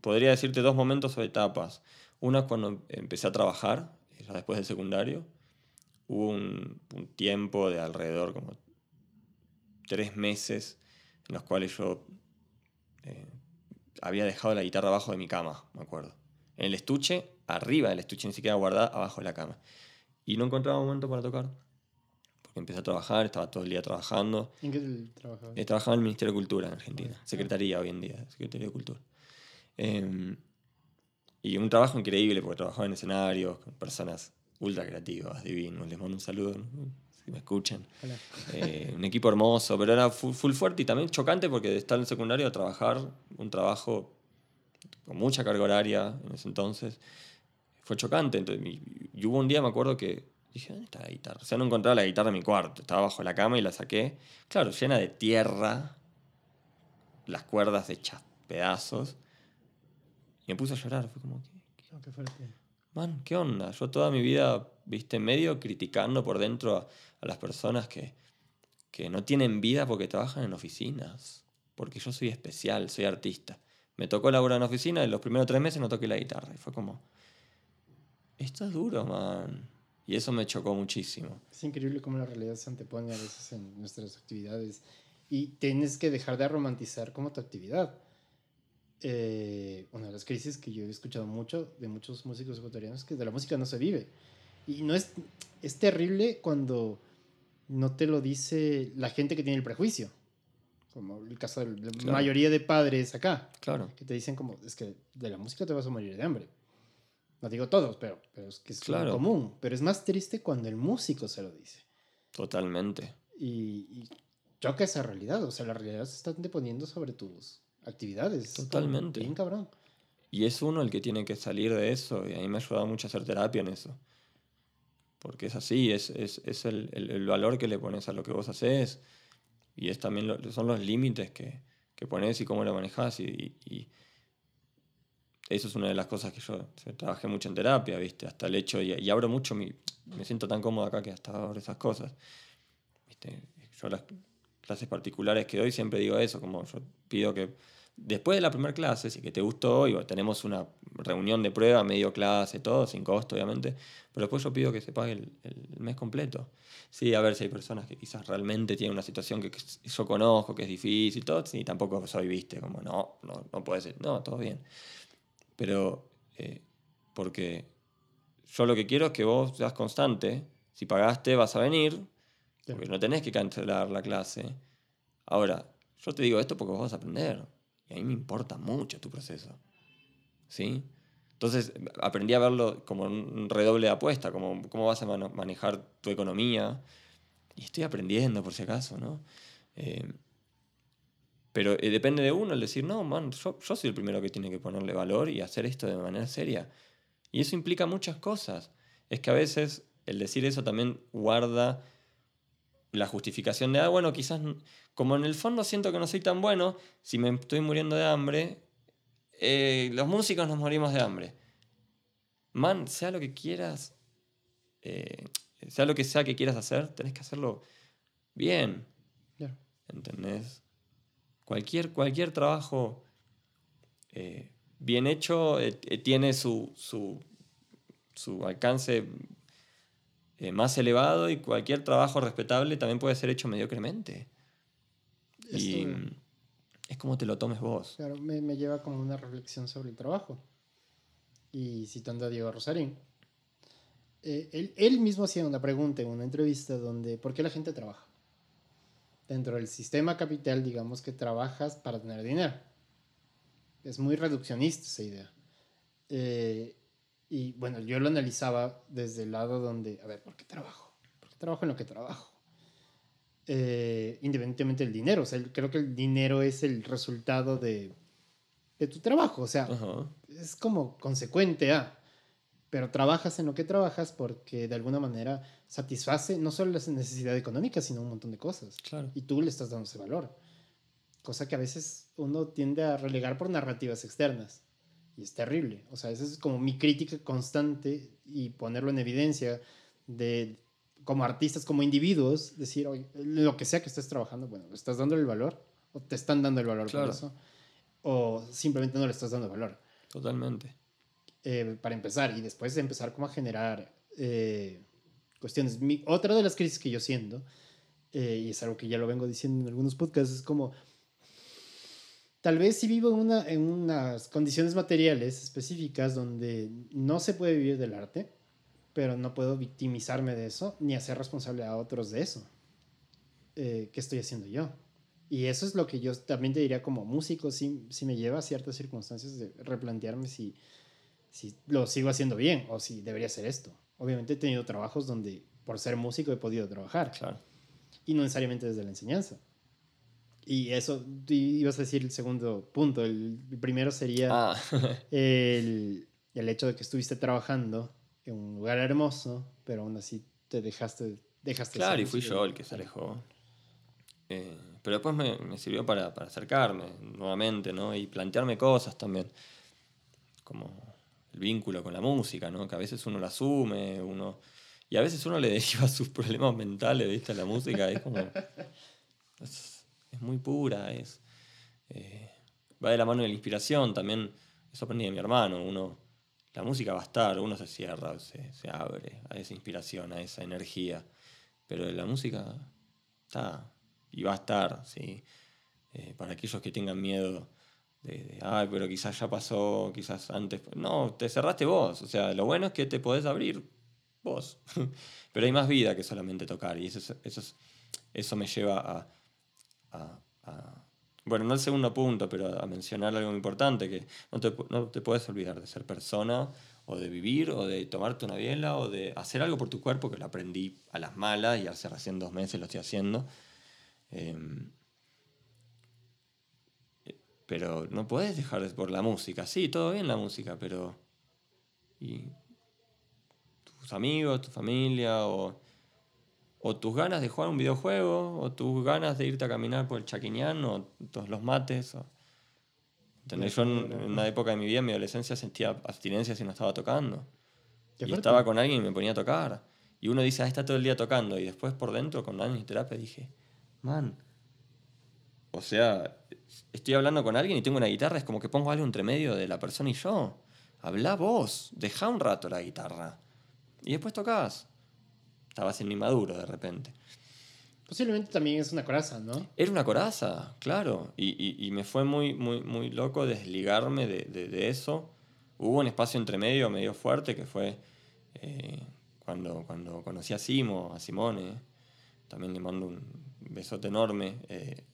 podría decirte dos momentos o etapas. Una cuando empecé a trabajar, ya después del secundario hubo un, tiempo de alrededor como tres meses en los cuales yo eh, había dejado la guitarra abajo de mi cama, me acuerdo. En el estuche, arriba del estuche, ni siquiera guardada, abajo de la cama. Y no encontraba momento para tocar. Empecé a trabajar, estaba todo el día trabajando. ¿En qué trabajabas? Eh, trabajaba en el Ministerio de Cultura en Argentina. Secretaría hoy en día, Secretaría de Cultura. Em, y un trabajo increíble porque trabajaba en escenarios con personas ultra creativos, divinos. Les mando un saludo si me escuchan. Eh, un equipo hermoso, pero era full, fuerte y también chocante porque de estar en el secundario a trabajar, un trabajo con mucha carga horaria en ese entonces, fue chocante. Entonces, y, hubo un día, me acuerdo que dije, ¿dónde está la guitarra? O sea, no encontraba la guitarra en mi cuarto, estaba bajo la cama y la saqué. Claro, llena de tierra, las cuerdas hechas pedazos. Y me puse a llorar, fue como, ¿qué, qué fuerte? man, ¿qué onda? Yo toda mi vida, viste, medio criticando por dentro a, las personas que, que no tienen vida porque trabajan en oficinas. Porque yo soy especial, soy artista. Me tocó laburar en oficina y los primeros tres meses no toqué la guitarra. Y fue como, esto es duro, man. Y eso me chocó muchísimo. Es increíble cómo la realidad se antepone a veces en nuestras actividades. Y tienes que dejar de romantizar como tu actividad eh, una de las crisis que yo he escuchado mucho de muchos músicos ecuatorianos es que de la música no se vive. Y no es, es terrible cuando no te lo dice la gente que tiene el prejuicio. Como el caso de la mayoría de padres acá. Claro. Que te dicen como, es que de la música te vas a morir de hambre. No digo todos, pero, pero es que es claro. común. Pero es más triste cuando el músico se lo dice. Totalmente. Y, y choca esa realidad. O sea, la realidad se está deponiendo sobre tus actividades. Totalmente. Bien cabrón. Y es uno el que tiene que salir de eso. Y a mí me ha ayudado mucho a hacer terapia en eso. Porque es así, es, es, es el, el, valor que le pones a lo que vos haces. Y es también son los límites que, que, pones y cómo lo manejas. Y, y, eso es una de las cosas que yo, trabajé mucho en terapia, ¿viste? Hasta el hecho, y, y abro mucho, me siento tan cómodo acá que hasta abro esas cosas. ¿Viste? Yo las clases particulares que doy siempre digo eso, como yo pido que después de la primera clase, si que te gustó, y tenemos una reunión de prueba, medio clase, todo, sin costo, obviamente, pero después yo pido que se pague el, mes completo. Sí, a ver si hay personas que quizás realmente tienen una situación que, yo conozco, que es difícil, todo, y tampoco soy, viste, como no, no, no puede ser, no, todo bien. Pero, eh, porque yo lo que quiero es que vos seas constante, si pagaste vas a venir, porque no tenés que cancelar la clase. Ahora, yo te digo esto porque vos vas a aprender. Y a mí me importa mucho tu proceso. ¿Sí? Entonces aprendí a verlo como un redoble de apuesta, como cómo vas a manejar tu economía. Y estoy aprendiendo, por si acaso, ¿no? Eh, pero eh, depende de uno el decir, no, man, yo, yo, soy el primero que tiene que ponerle valor y hacer esto de manera seria. Y eso implica muchas cosas. Es que a veces el decir eso también guarda la justificación de, ah, bueno, quizás como en el fondo siento que no soy tan bueno, si me estoy muriendo de hambre, eh, los músicos nos morimos de hambre. Man, sea lo que quieras, eh, sea lo que sea que quieras hacer, tenés que hacerlo bien. Claro. ¿Entendés? Cualquier, cualquier trabajo eh, bien hecho eh, eh, tiene su, su, su alcance eh, más elevado y cualquier trabajo respetable también puede ser hecho mediocremente. Y es como te lo tomes vos. Claro, me, me lleva como una reflexión sobre el trabajo. Y citando a Diego Rosarín, eh, él, él mismo hacía una pregunta en una entrevista donde, ¿por qué la gente trabaja? Dentro del sistema capital, digamos que trabajas para tener dinero. Es muy reduccionista esa idea. Eh, y bueno, yo lo analizaba desde el lado donde, a ver, ¿por qué trabajo? ¿Por qué trabajo en lo que trabajo? Eh, independientemente del dinero. O sea, creo que el dinero es el resultado de, de tu trabajo. O sea, Ajá. es como consecuente a. Pero trabajas en lo que trabajas porque de alguna manera satisface no solo las necesidades económicas, sino un montón de cosas. Claro. Y tú le estás dando ese valor. Cosa que a veces uno tiende a relegar por narrativas externas. Y es terrible. O sea, esa es como mi crítica constante y ponerlo en evidencia de como artistas, como individuos, decir, oye, lo que sea que estés trabajando, bueno, ¿le estás dando el valor? ¿O te están dando el valor Claro. por eso? ¿O simplemente no le estás dando valor? Totalmente. eh, para empezar y después de empezar como a generar eh, cuestiones. Otra de las crisis que yo siento, eh, y es algo que ya lo vengo diciendo en algunos podcasts, es como, tal vez si vivo en, una, en unas condiciones materiales específicas donde no se puede vivir del arte, pero no puedo victimizarme de eso ni hacer responsable a otros de eso. Eh, ¿Qué estoy haciendo yo? Y eso es lo que yo también te diría como músico, sí, sí me lleva a ciertas circunstancias de replantearme si, si lo sigo haciendo bien o si debería hacer esto. Obviamente he tenido trabajos donde por ser músico he podido trabajar Claro. y no necesariamente desde la enseñanza. Y eso, ibas a decir el segundo punto. El, el primero sería Ah, (laughs) el, el hecho de que estuviste trabajando en un lugar hermoso, pero aún así te dejaste... dejaste de claro, y fui yo el que se alejó. Eh, pero después me, me sirvió para, para acercarme nuevamente, ¿no? Y plantearme cosas también. Como el vínculo con la música, ¿no? Que a veces uno la asume, uno... Y a veces uno le (laughs) deriva sus problemas mentales, ¿viste? La música es como... Es, muy pura, es... eh, va de la mano de la inspiración también. Eso aprendí de mi hermano. Uno, la música va a estar, uno se cierra, se, se abre a esa inspiración, a esa energía. Pero la música está y va a estar, ¿sí? Eh, para aquellos que tengan miedo de, de, ay, pero quizás ya pasó, quizás antes. No, te cerraste vos. O sea, lo bueno es que te podés abrir vos. (laughs) pero hay más vida que solamente tocar. Y eso, es- eso, es- eso me lleva a, a- a- Bueno, no el segundo punto, pero a mencionar algo importante, que no te, no te puedes olvidar de ser persona, o de vivir, o de tomarte una biela, o de hacer algo por tu cuerpo, que lo aprendí a las malas y hace recién dos meses lo estoy haciendo. Em, pero no podés dejar de por la música. Sí, todo bien la música, pero. ¿Y tus amigos, tu familia, o, o tus ganas de jugar un videojuego, o tus ganas de irte a caminar por el Chaquiñán, o todos los mates? O... ¿Entendés? Yo en, en una época de mi vida, en mi adolescencia, sentía abstinencia si no estaba tocando. Y estaba con alguien y me ponía a tocar. Y uno dice, ah, está todo el día tocando. Y después por dentro, con años de terapia, dije, man, o sea, estoy hablando con alguien y tengo una guitarra, es como que pongo algo entre medio de la persona y yo. Habla vos, deja un rato la guitarra. Y después tocás. Estaba siendo inmaduro de repente. Posiblemente también es una coraza, ¿no? Era una coraza, claro. Y, y- y me fue muy, muy, muy loco desligarme de, de- de eso. Hubo un espacio entre medio medio fuerte que fue eh, cuando, cuando conocí a Simo, a Simone. También le mando un besote enorme. eh,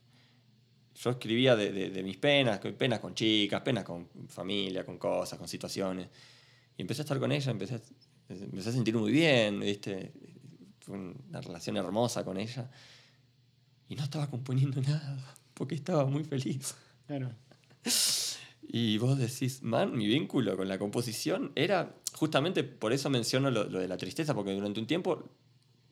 yo escribía de, de- de mis penas, penas con chicas, penas con familia, con cosas, con situaciones. Y empecé a estar con ella, empecé a, empecé a sentir muy bien, ¿viste? Fue una relación hermosa con ella. Y no estaba componiendo nada, porque estaba muy feliz. Claro. Y vos decís, man, mi vínculo con la composición era, justamente por eso menciono lo, lo de la tristeza, porque durante un tiempo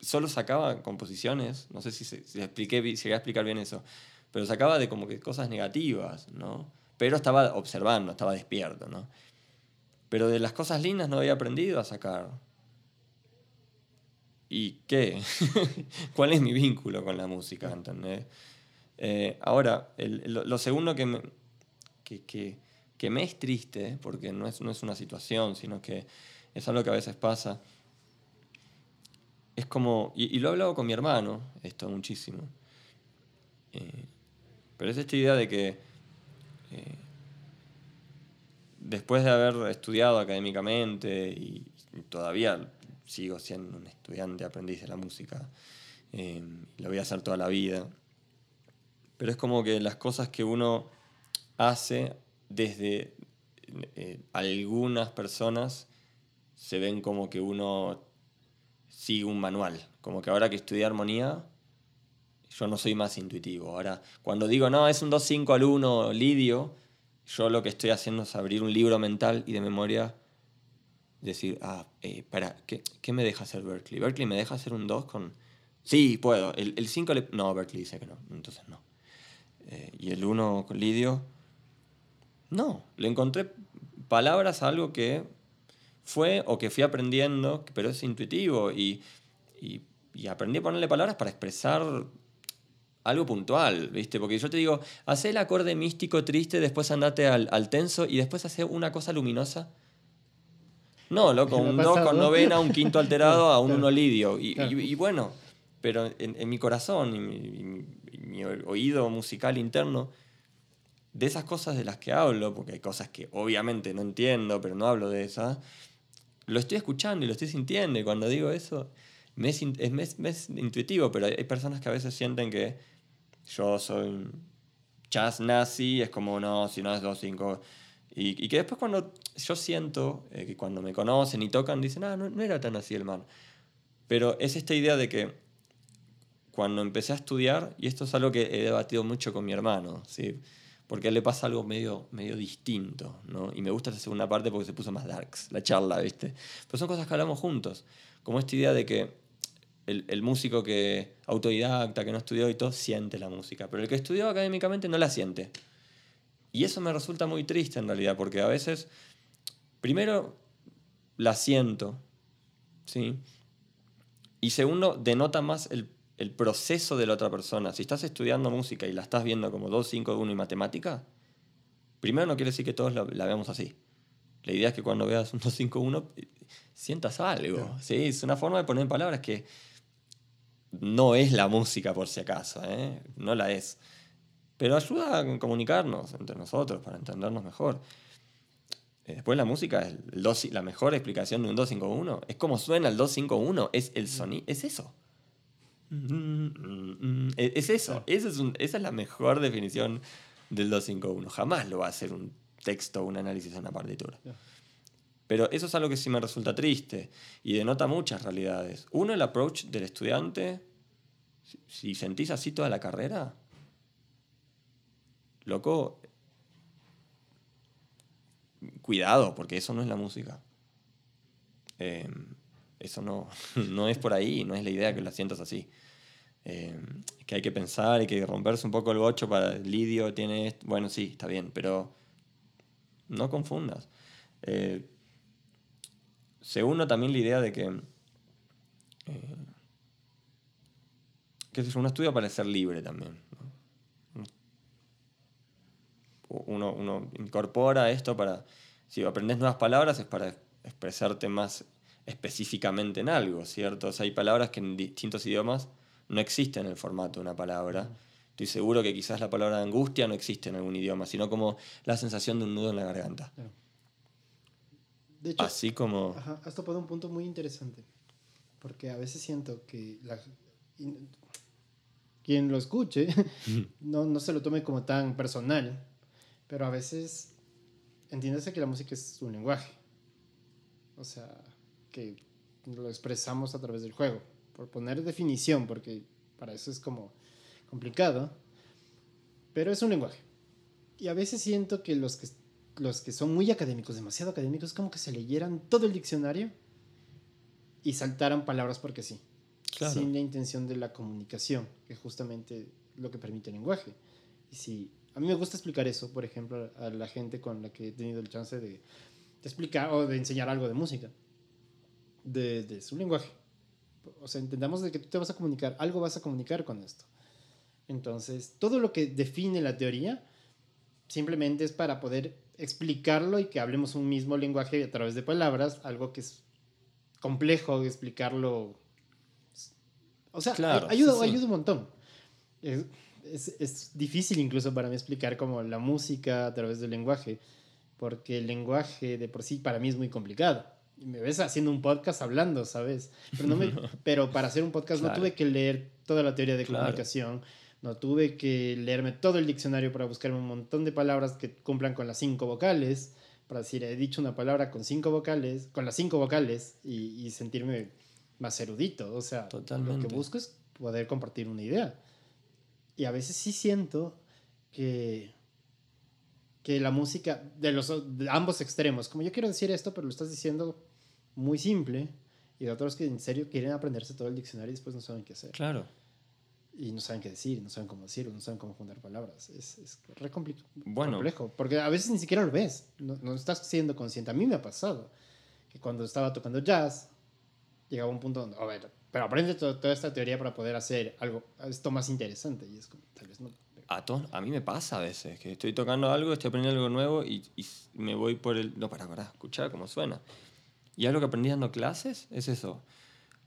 solo sacaba composiciones, no sé si, se- si expliqué, si llegué a explicar bien eso, pero sacaba de como que cosas negativas, ¿no? Pero estaba observando, estaba despierto, ¿no? Pero de las cosas lindas no había aprendido a sacar. ¿y qué? (laughs) ¿Cuál es mi vínculo con la música? ¿entendés? Eh, ahora, lo, segundo que me, que, me es triste, porque no es, no es una situación, sino que es algo que a veces pasa, es como, y, lo he hablado con mi hermano, esto muchísimo, eh, pero es esta idea de que eh, después de haber estudiado académicamente y, todavía sigo siendo un estudiante, aprendiz de la música, eh, lo voy a hacer toda la vida, pero es como que las cosas que uno hace desde algunas personas se ven como que uno sigue un manual. Como que ahora que estudié armonía, yo no soy más intuitivo. Ahora, cuando digo, no, es un 2-5 al 1 lidio, yo lo que estoy haciendo es abrir un libro mental y de memoria decir, ah, eh, para, ¿qué, ¿qué, me deja hacer Berkeley? ¿Berkeley me deja hacer un 2 con...? Sí, puedo. El 5 le... No, Berkeley dice que no, entonces no. Eh, y el 1 con lidio... No, le encontré palabras a algo que fue o que fui aprendiendo, pero es intuitivo y, y, aprendí a ponerle palabras para expresar algo puntual, ¿viste? Porque yo te digo, hace el acorde místico triste, después andate al, al tenso y después hace una cosa luminosa. No, loco, un 2 con novena, un quinto alterado a un 1 lidio. Y, y, bueno, pero en, en mi corazón y mi, mi, oído musical interno, de esas cosas de las que hablo, porque hay cosas que obviamente no entiendo, pero no hablo de esas, lo estoy escuchando y lo estoy sintiendo. Y cuando digo eso, me es, es, intuitivo, pero hay, personas que a veces sienten que yo soy jazz nazi, es como, no, si no es 2-5. Y, y, que después cuando yo siento eh, que cuando me conocen y tocan, dicen, ah, no, no era tan así el man. Pero es esta idea de que cuando empecé a estudiar, y esto es algo que he debatido mucho con mi hermano, ¿sí? porque a él le pasa algo medio, medio distinto, ¿no? Y me gusta esa segunda parte porque se puso más darks, la charla, ¿viste? Pero son cosas que hablamos juntos, como esta idea de que el, el, músico que autodidacta, que no estudió y todo, siente la música, pero el que estudió académicamente no la siente. Y eso me resulta muy triste en realidad, porque a veces, primero, la siento, ¿sí? Y segundo, denota más el el proceso de la otra persona. Si estás estudiando música y la estás viendo como 2, 5, 1 y matemática, primero no quiere decir que todos la, veamos así. La idea es que cuando veas un 2, 5, 1, sientas algo. ¿sí? Es una forma de poner en palabras que no es la música por si acaso, ¿eh? no la es. Pero ayuda a comunicarnos entre nosotros para entendernos mejor. Eh, después la música, es el 2, la mejor explicación de un 251 es como suena el 251, es el sonido, es eso. E, es eso, es esa es la mejor definición del 251. Jamás lo va a hacer un texto un análisis en una partitura. Pero eso es algo que sí me resulta triste y denota muchas realidades. Uno, el approach del estudiante. Si sentís así toda la carrera, loco, cuidado, porque eso no es la música. Em, eso no, (laughs) no es por ahí, no es la idea que la sientas así. Eh, que hay que pensar y que romperse un poco el bocho para el lidio tiene. Bueno, sí, está bien, pero no confundas. Eh, se uno también la idea de que, eh, que es un estudio para ser libre también. Uno, uno, incorpora esto para, si aprendes nuevas palabras es para expresarte más específicamente en algo, ¿cierto? O hay palabras que en distintos idiomas no existe en el formato de una palabra. Estoy seguro que quizás la palabra angustia no existe en algún idioma, sino como la sensación de un nudo en la garganta. De hecho, Así como... Ajá, has topado un punto muy interesante, porque a veces siento que la, quien lo escuche (laughs) no, no se lo tome como tan personal, pero a veces entiéndase que la música es un lenguaje, o sea, que lo expresamos a través del juego por poner definición, porque para eso es como complicado, pero es un lenguaje. Y a veces siento que los que, los que son muy académicos, demasiado académicos, como que se leyeran todo el diccionario y saltaran palabras porque sí, sin la intención de la comunicación, que es justamente lo que permite el lenguaje. Y si a mí me gusta explicar eso, por ejemplo, a la gente con la que he tenido el chance de, de explicar o de enseñar algo de música, de, de su lenguaje O sea, entendamos de que tú te vas a comunicar, algo vas a comunicar con esto. Entonces, todo lo que define la teoría simplemente es para poder explicarlo y que hablemos un mismo lenguaje a través de palabras, algo que es complejo explicarlo. O sea, ayuda, ayuda un montón. Es, es, es, difícil incluso para mí explicar como la música a través del lenguaje, porque el lenguaje de por sí para mí es muy complicado. Me ves haciendo un podcast hablando, ¿sabes? Pero, no me, (laughs) pero para hacer un podcast no tuve que leer toda la teoría de comunicación no tuve que leerme todo el diccionario para buscarme un montón de palabras que cumplan con las cinco vocales, para decir, he dicho una palabra con cinco vocales, con las cinco vocales y, sentirme más erudito. O sea, lo que busco es poder compartir una idea. Y a veces sí siento que, que la música de los de ambos extremos, como yo quiero decir esto, pero lo estás diciendo muy simple, y de otros que en serio quieren aprenderse todo el diccionario y después no saben qué hacer. Claro y no saben qué decir, no saben cómo decirlo, no saben cómo juntar palabras. Es, es re bueno. complejo, porque a veces ni siquiera lo ves, no, no, estás siendo consciente. A mí me ha pasado que cuando estaba tocando jazz, llegaba un punto donde, a ver, pero aprende toda esta teoría para poder hacer algo, esto más interesante. Y es como, tal vez no. A, a mí me pasa a veces, que estoy tocando algo, estoy aprendiendo algo nuevo y, y me voy por el... No, para, para, escuchar cómo suena. Y algo que aprendí dando clases es eso.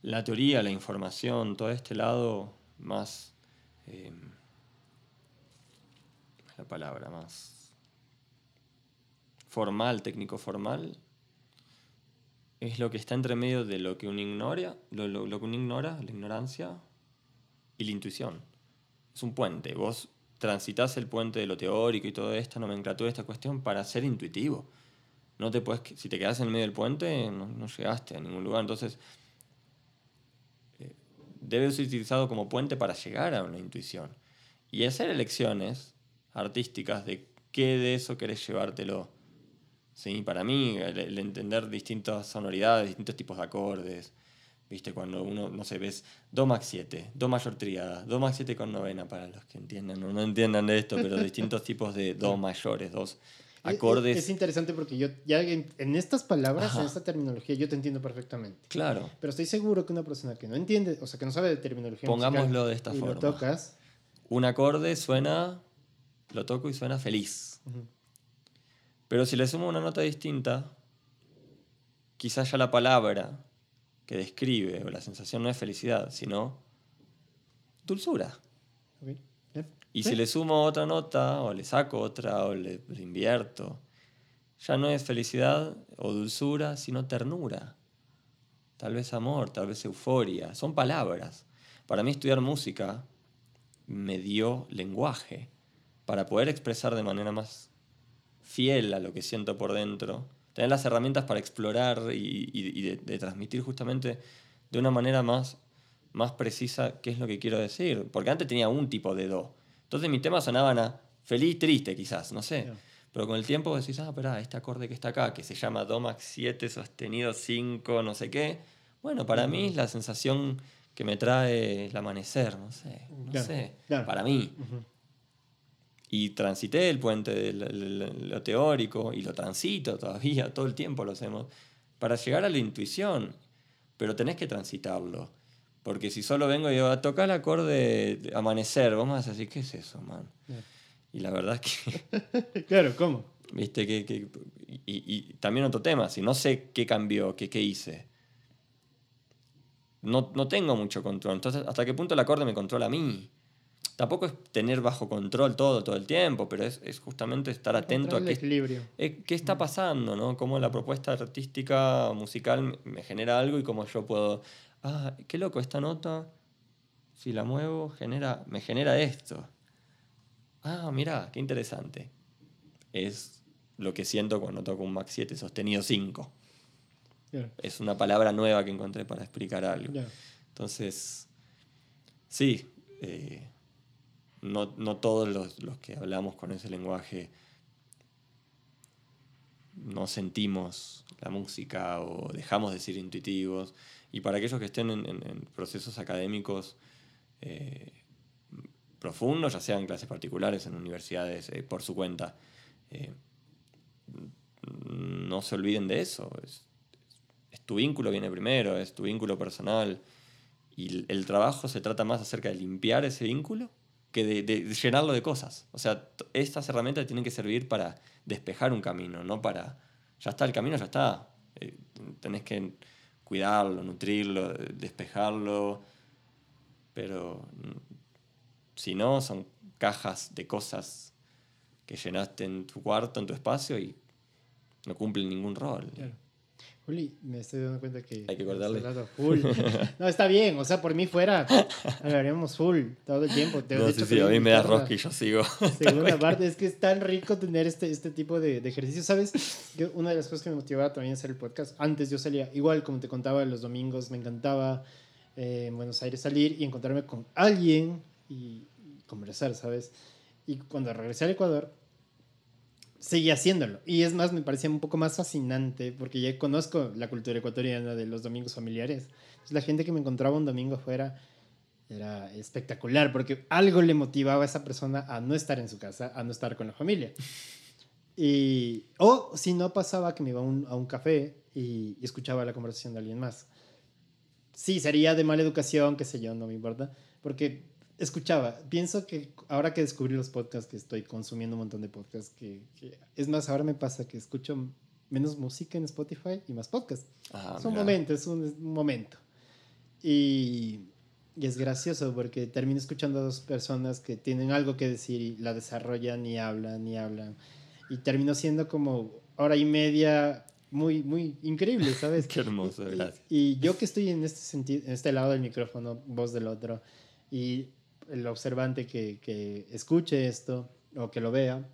La teoría, la información, todo este lado más, eh, la palabra más formal, técnico formal, es lo que está entre medio de lo que uno ignora, lo, lo, que uno ignora, la ignorancia y la intuición. Es un puente. Vos transitas el puente de lo teórico y toda esta nomenclatura, esta cuestión, para ser intuitivo. No te puedes, si te quedas en el medio del puente, no, no llegaste a ningún lugar. Entonces, debe ser utilizado como puente para llegar a una intuición. Y hacer elecciones artísticas de qué de eso querés llevártelo. ¿Sí? Para mí, el, entender distintas sonoridades, distintos tipos de acordes, ¿viste? Cuando uno, no sé, ves Do max 7, Do mayor triada, Do max 7 con novena, para los que entiendan o no entiendan de esto, pero (laughs) distintos tipos de Do mayores, dos acordes. Es, interesante porque yo ya en, estas palabras, en esta terminología, yo te entiendo perfectamente. Claro. Pero estoy seguro que una persona que no entiende, o sea, que no sabe de terminología Pongámoslo de esta forma. Lo tocas. Un acorde suena, lo toco y suena feliz. Pero si le sumo una nota distinta, quizás ya la palabra que describe o la sensación no es felicidad, sino dulzura. Y si le sumo otra nota, o le saco otra, o le, invierto, ya no es felicidad o dulzura, sino ternura. Tal vez amor, tal vez euforia. Son palabras. Para mí estudiar música me dio lenguaje para poder expresar de manera más fiel a lo que siento por dentro. Tener las herramientas para explorar y, de, de, transmitir justamente de una manera más, más precisa qué es lo que quiero decir. Porque antes tenía un tipo de do entonces mis temas sonaban a feliz, triste quizás, no sé. Pero con el tiempo decís, ah, pero este acorde que está acá, que se llama Do max 7 sostenido 5, no sé qué. Bueno, para mí es la sensación que me trae el amanecer, no sé, no sé, para mí. Y transité el puente de lo, teórico y lo transito todavía, (laughs) todo el tiempo lo hacemos, para llegar a la intuición, pero tenés que transitarlo. Porque si solo vengo y digo, a tocar el acorde de amanecer, vos me vas a decir, ¿qué es eso, man? Y la verdad es que... (laughs) claro, ¿cómo? Viste que... que y, y, también otro tema, si no sé qué cambió, qué, qué hice, no, no tengo mucho control. Entonces, ¿hasta qué punto el acorde me controla a mí? Tampoco es tener bajo control todo, todo el tiempo, pero es, es justamente estar atento a qué, equilibrio. qué está mm. pasando, ¿no? Cómo la propuesta artística, musical me genera algo y cómo yo puedo ah, qué loco, esta nota, si la muevo, genera, me genera esto. Ah, mira, qué interesante. Es lo que siento cuando toco un Max 7 sostenido 5. Es una palabra nueva que encontré para explicar algo. Entonces, sí, eh, no, no, todos los, los, que hablamos con ese lenguaje no sentimos la música o dejamos de ser intuitivos y para aquellos que estén en, procesos académicos eh, profundos, ya sean clases particulares, en universidades, eh, por su cuenta, eh, no se olviden de eso. Es, tu vínculo viene primero, es tu vínculo personal. Y el trabajo se trata más acerca de limpiar ese vínculo que de, llenarlo de cosas. O sea, estas herramientas tienen que servir para despejar un camino, no para... Ya está el camino, ya está. Tenés que cuidarlo, nutrirlo, despejarlo. Pero si no, son cajas de cosas que llenaste en tu cuarto, en tu espacio y no cumplen ningún rol. Juli, me estoy dando cuenta que... Hay que cortarle. Full. (laughs) No, está bien, o sea, por mí fuera, hablaríamos full todo el tiempo. no, sí, sí, a mí me da rosca y yo sigo. Segunda (laughs) parte, es que es tan rico tener este, este tipo de, de ejercicio, ¿sabes? una de las cosas que me motivaba también a hacer el podcast, antes yo salía, igual como te contaba, los domingos me encantaba eh, en Buenos Aires salir y encontrarme con alguien y conversar, ¿sabes? Y cuando regresé al Ecuador, seguí haciéndolo. Y es más, me parecía un poco más fascinante porque ya conozco la cultura ecuatoriana de los domingos familiares. La gente que me encontraba un domingo afuera era espectacular porque algo le motivaba a esa persona a no estar en su casa, a no estar con la familia. Y, o si no pasaba que me iba a un, a un café y, y, escuchaba la conversación de alguien más. Sí, sería de mala educación, qué sé yo, no me importa, porque escuchaba, pienso que ahora que descubrí los podcasts, que estoy consumiendo un montón de podcasts, que, es más, ahora me pasa que escucho menos música en Spotify y más podcasts. Ah, es un momento, es un, momento. Y, y, es gracioso porque termino escuchando a dos personas que tienen algo que decir y la desarrollan y hablan y hablan. Y termino siendo como hora y media muy, muy increíble, ¿sabes? (laughs) Qué hermoso, gracias. Y, y, yo que estoy en este, sentido, en este lado del micrófono, voz del otro, y el observante que, que escuche esto o que lo vea,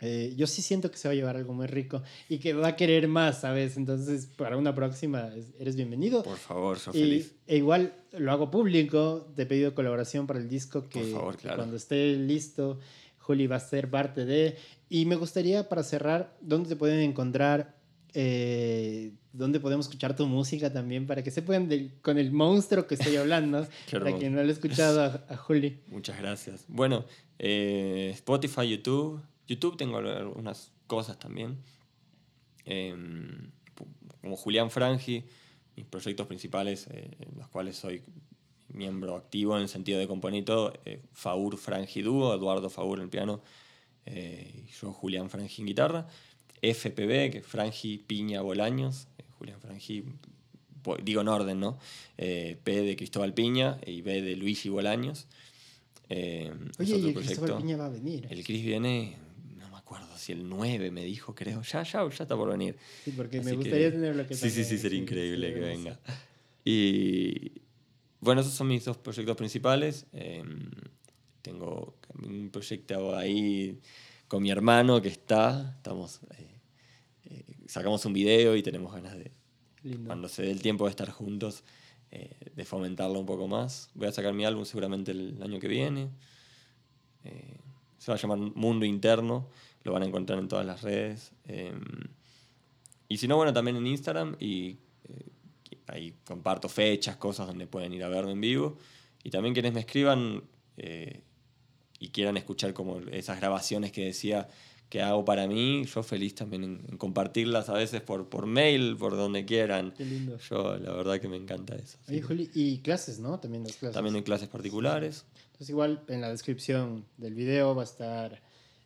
eh, yo sí siento que se va a llevar algo muy rico y que va a querer más, ¿sabes? Entonces, para una próxima, eres bienvenido. Por favor, soy feliz. E igual lo hago público, te he pedido colaboración para el disco que, cuando esté listo, Juli va a ser parte de. Y me gustaría, para cerrar, ¿dónde te pueden encontrar? Eh, donde podemos escuchar tu música también para que se puedan con el monstruo que estoy hablando, (laughs) para quien no lo ha escuchado a, Juli. (laughs) Muchas gracias. Bueno, eh, Spotify, YouTube. YouTube tengo algunas cosas también. Em, como Julián Frangi, mis proyectos principales, eh, en los cuales soy miembro activo en el sentido de componito, eh, Faur Frangi Dúo, Eduardo Faur en piano, y yo Julián Frangi en guitarra. FPB, que es Frangi Piña Bolaños, eh, Julián Frangi, digo en orden, ¿no? Eh, P de Cristóbal Piña y B de Luigi Bolaños. Eh, Oye, y el Cristóbal Piña va a venir. El Cris viene, no me acuerdo si el 9 me dijo, creo. Ya, ya, ya está por venir. Sí, porque me gustaría tenerlo que Sí, sí, sí, sería increíble que venga. Y bueno, esos son mis dos proyectos principales. Em, tengo un proyecto ahí con mi hermano que está, estamos, eh, eh, sacamos un video y tenemos ganas de, cuando se dé el tiempo de estar juntos, eh, de fomentarlo un poco más. Voy a sacar mi álbum seguramente el año que viene. se va a llamar Mundo Interno, lo van a encontrar en todas las redes. Y si no, bueno, también en Instagram y ahí comparto fechas, cosas donde pueden ir a verme en vivo. Y también quienes me escriban, y quieran escuchar como esas grabaciones que decía que hago para mí, yo feliz también en, compartirlas a veces por, por mail, por donde quieran. Qué lindo. Yo la verdad que me encanta eso. y clases, ¿no? También las clases. También en clases particulares. Entonces igual en la descripción del video va a estar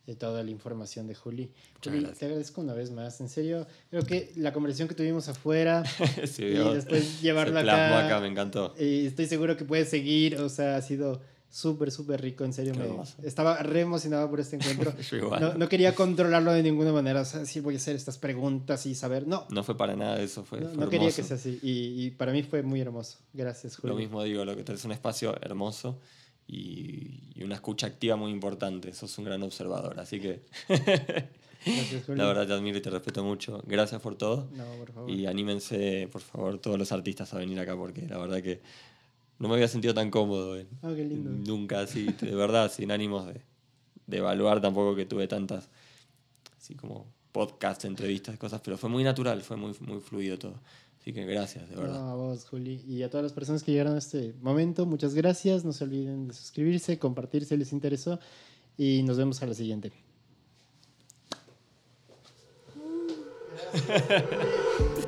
eh, toda la información de Juli. Juli, te agradezco una vez más. En serio, creo que la conversación que tuvimos afuera (laughs) y después (laughs) llevarla acá, acá. me encantó. Y estoy seguro que puedes seguir, o sea, ha sido súper, súper rico, en serio. Me, estaba re emocionado por este encuentro. (laughs) no, no, quería controlarlo de ninguna manera, o sea, sí voy a hacer estas preguntas y saber, no. No fue para nada eso, fue No, quería que sea así, y, y, para mí fue muy hermoso. Gracias, Julio. Lo mismo digo, lo que tenés un espacio hermoso y, y una escucha activa muy importante, sos un gran observador, así que... Gracias, (laughs) Julio. La verdad te admiro y te respeto mucho. Gracias por todo. No, por favor. Y anímense, por favor, todos los artistas a venir acá porque la verdad que no me había sentido tan cómodo. Ah, qué lindo. Nunca así, de verdad, sin ánimos de, de, evaluar tampoco que tuve tantas, así como podcasts, entrevistas, cosas, pero fue muy natural, fue muy, muy fluido todo. Así que gracias, de verdad. a vos, Juli. Y a todas las personas que llegaron a este momento, muchas gracias. No se olviden de suscribirse, compartir si les interesó. Y nos vemos a la siguiente. (laughs)